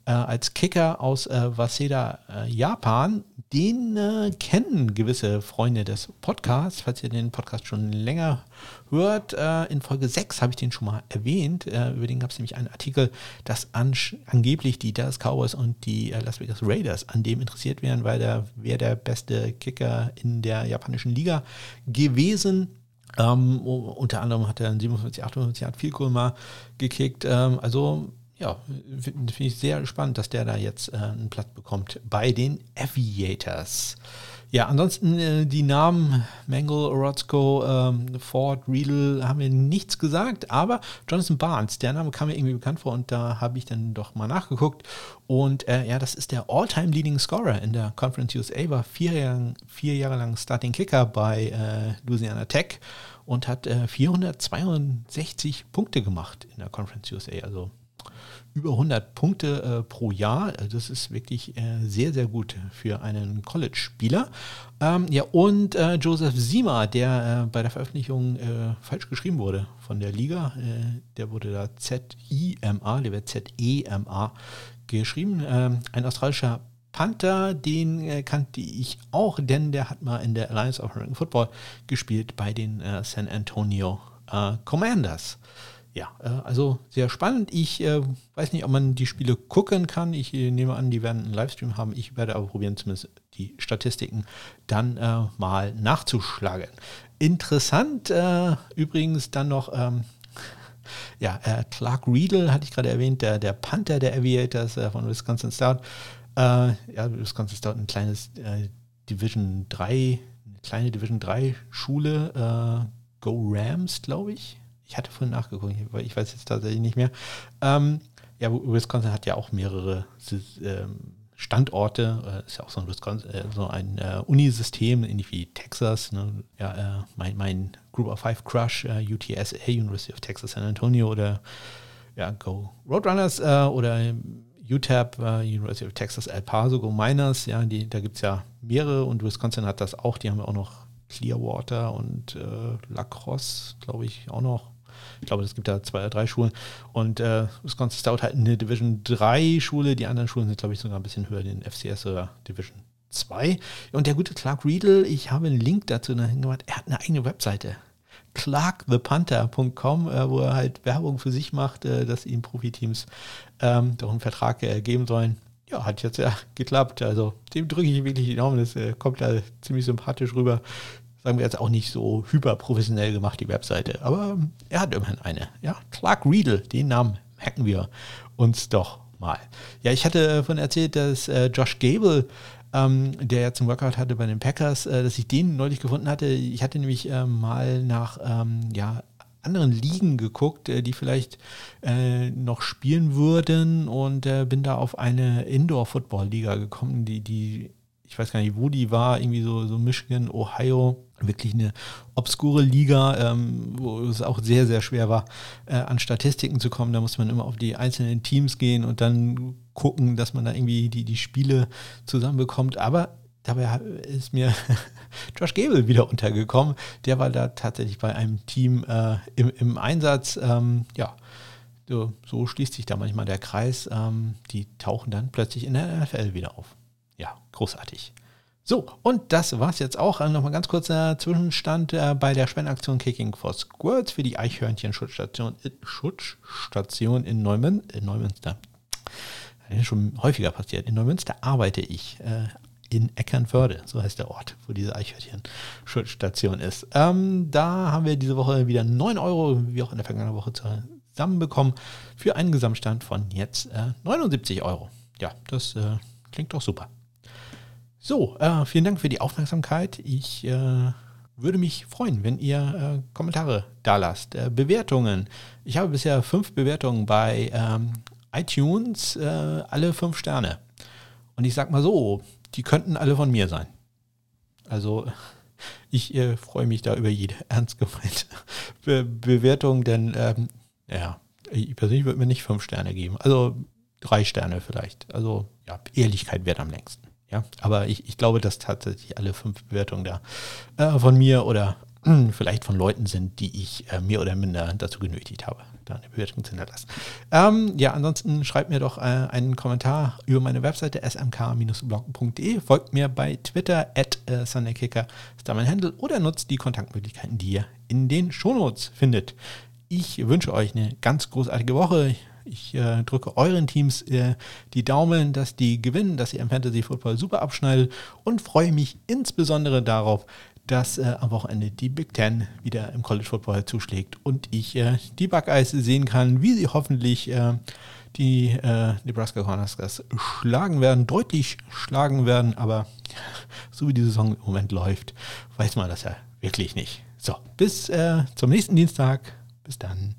äh, als Kicker aus äh, Waseda, äh, Japan. Den äh, kennen gewisse Freunde des Podcasts, falls ihr den Podcast schon länger hört. Äh, in Folge 6 habe ich den schon mal erwähnt. Äh, über den gab es nämlich einen Artikel, dass an, angeblich die Dallas Cowboys und die Las Vegas Raiders an dem interessiert wären, weil der wäre der beste Kicker in der japanischen Liga gewesen. Ähm, unter anderem hat er in 47, 58 Jahren viel mal gekickt. Ähm, also ja, finde ich sehr spannend, dass der da jetzt äh, einen Platz bekommt bei den Aviators. Ja, ansonsten äh, die Namen Mangle, Orozco, ähm, Ford, Riedel haben mir nichts gesagt, aber Jonathan Barnes, der Name kam mir irgendwie bekannt vor und da habe ich dann doch mal nachgeguckt. Und äh, ja, das ist der All-Time Leading Scorer in der Conference USA, war vier Jahre, vier Jahre lang Starting Kicker bei äh, Louisiana Tech und hat 462 äh, Punkte gemacht in der Conference USA. Also über 100 Punkte äh, pro Jahr. Äh, das ist wirklich äh, sehr, sehr gut für einen College-Spieler. Ähm, ja, und äh, Joseph Sima, der äh, bei der Veröffentlichung äh, falsch geschrieben wurde von der Liga, der wurde da Z-I-M-A, der wird Z-E-M-A geschrieben. Ähm, ein australischer Panther, den kannte ich auch, denn der hat mal in der Alliance of American Football gespielt bei den San Antonio Commanders ja, äh, also sehr spannend. Ich äh, weiß nicht, ob man die Spiele gucken kann. Ich äh, nehme an, die werden einen Livestream haben. Ich werde aber probieren, zumindest die Statistiken dann äh, mal nachzuschlagen. Interessant äh, übrigens dann noch, ähm, ja, äh, Clark Riedel hatte ich gerade erwähnt, der, der Panther der Aviators von Wisconsin Stout. ja, Wisconsin Stout, ein kleines Division 3, eine kleine Division 3 Schule. Go Rams, glaube ich ich hatte vorhin nachgeguckt, weil ich weiß jetzt tatsächlich nicht mehr. Ähm, ja, Wisconsin hat ja auch mehrere ähm, Standorte, äh, ist ja auch so ein Wisconsin, äh, so ein äh, Unisystem, ähnlich wie Texas. Ne? Ja, äh, mein, mein Group of Five Crush, äh, UTSA, University of Texas San Antonio oder ja, Go Roadrunners äh, oder UTEP, University of Texas El Paso, Go Miners, ja, die, da gibt es ja mehrere und Wisconsin hat das auch, die haben ja auch noch Clearwater und Lacrosse, glaube ich, auch noch. Ich glaube, es gibt da zwei oder drei Schulen. Und äh, Wisconsin Stout hat eine Division 3 Schule. Die anderen Schulen sind, glaube ich, sogar ein bisschen höher, den FCS oder Division 2. Und der gute Clark Riedel, ich habe einen Link dazu gemacht. Er hat eine eigene Webseite. clarkthepanther.com, äh, wo er halt Werbung für sich macht, äh, dass ihm Profiteams ähm, doch einen Vertrag äh, geben sollen. Ja, hat jetzt ja geklappt. Also dem drücke ich wirklich die Daumen. Das äh, kommt da ziemlich sympathisch rüber sagen wir jetzt auch nicht so hyperprofessionell gemacht, die Webseite. Aber er hat immerhin eine. Ja, Clark Riedel, den Namen merken wir uns doch mal. Ja, ich hatte von erzählt, dass äh, Josh Gable, ähm, der ja zum Workout hatte bei den Packers, äh, dass ich den neulich gefunden hatte. Ich hatte nämlich äh, mal nach ähm, ja, anderen Ligen geguckt, äh, die vielleicht äh, noch spielen würden und äh, bin da auf eine Indoor-Football-Liga gekommen, die, die, ich weiß gar nicht, wo die war, irgendwie so, so Michigan, Ohio wirklich eine obskure Liga, ähm, wo es auch sehr, sehr schwer war, äh, an Statistiken zu kommen. Da muss man immer auf die einzelnen Teams gehen und dann gucken, dass man da irgendwie die, die Spiele zusammenbekommt. Aber dabei ist mir Josh Gable wieder untergekommen. Der war da tatsächlich bei einem Team äh, im, im, Einsatz. Ähm, ja, so, so, schließt sich da manchmal der Kreis. Ähm, die tauchen dann plötzlich in der NFL wieder auf. Ja, großartig. So, und das war es jetzt auch. Also Nochmal ganz kurzer Zwischenstand äh, bei der Spendenaktion Kicking for Squirts für die Eichhörnchen-Schutzstation Schutzstation in, Neumün in Neumünster. Das ist schon häufiger passiert. In Neumünster arbeite ich äh, in Eckernförde, so heißt der Ort, wo diese Eichhörnchen-Schutzstation ist. Ähm, da haben wir diese Woche wieder 9 Euro, wie auch in der vergangenen Woche, zusammenbekommen für einen Gesamtstand von jetzt äh, 79 Euro. Ja, das äh, klingt doch super. So, äh, vielen Dank für die Aufmerksamkeit. Ich äh, würde mich freuen, wenn ihr äh, Kommentare da lasst. Äh, Bewertungen. Ich habe bisher fünf Bewertungen bei ähm, iTunes, äh, alle fünf Sterne. Und ich sag mal so, die könnten alle von mir sein. Also ich äh, freue mich da über jede ernst gemeinte Be Bewertung, denn ähm, ja, ich persönlich würde mir nicht fünf Sterne geben. Also drei Sterne vielleicht. Also ja, Ehrlichkeit wäre am längsten. Ja, aber ich, ich glaube, dass tatsächlich alle fünf Bewertungen da äh, von mir oder äh, vielleicht von Leuten sind, die ich äh, mehr oder minder dazu genötigt habe, da eine Bewertung zu hinterlassen. Ähm, ja, ansonsten schreibt mir doch äh, einen Kommentar über meine Webseite smk-blog.de, folgt mir bei Twitter at äh, ist da mein Handle, oder nutzt die Kontaktmöglichkeiten, die ihr in den Shownotes findet. Ich wünsche euch eine ganz großartige Woche. Ich äh, drücke euren Teams äh, die Daumen, dass die gewinnen, dass ihr im Fantasy Football super abschneidet und freue mich insbesondere darauf, dass äh, am Wochenende die Big Ten wieder im College Football zuschlägt und ich äh, die Buckeyes sehen kann, wie sie hoffentlich äh, die äh, Nebraska Cornhuskers schlagen werden, deutlich schlagen werden, aber so wie die Saison im Moment läuft, weiß man das ja wirklich nicht. So, bis zum nächsten Dienstag. Bis dann.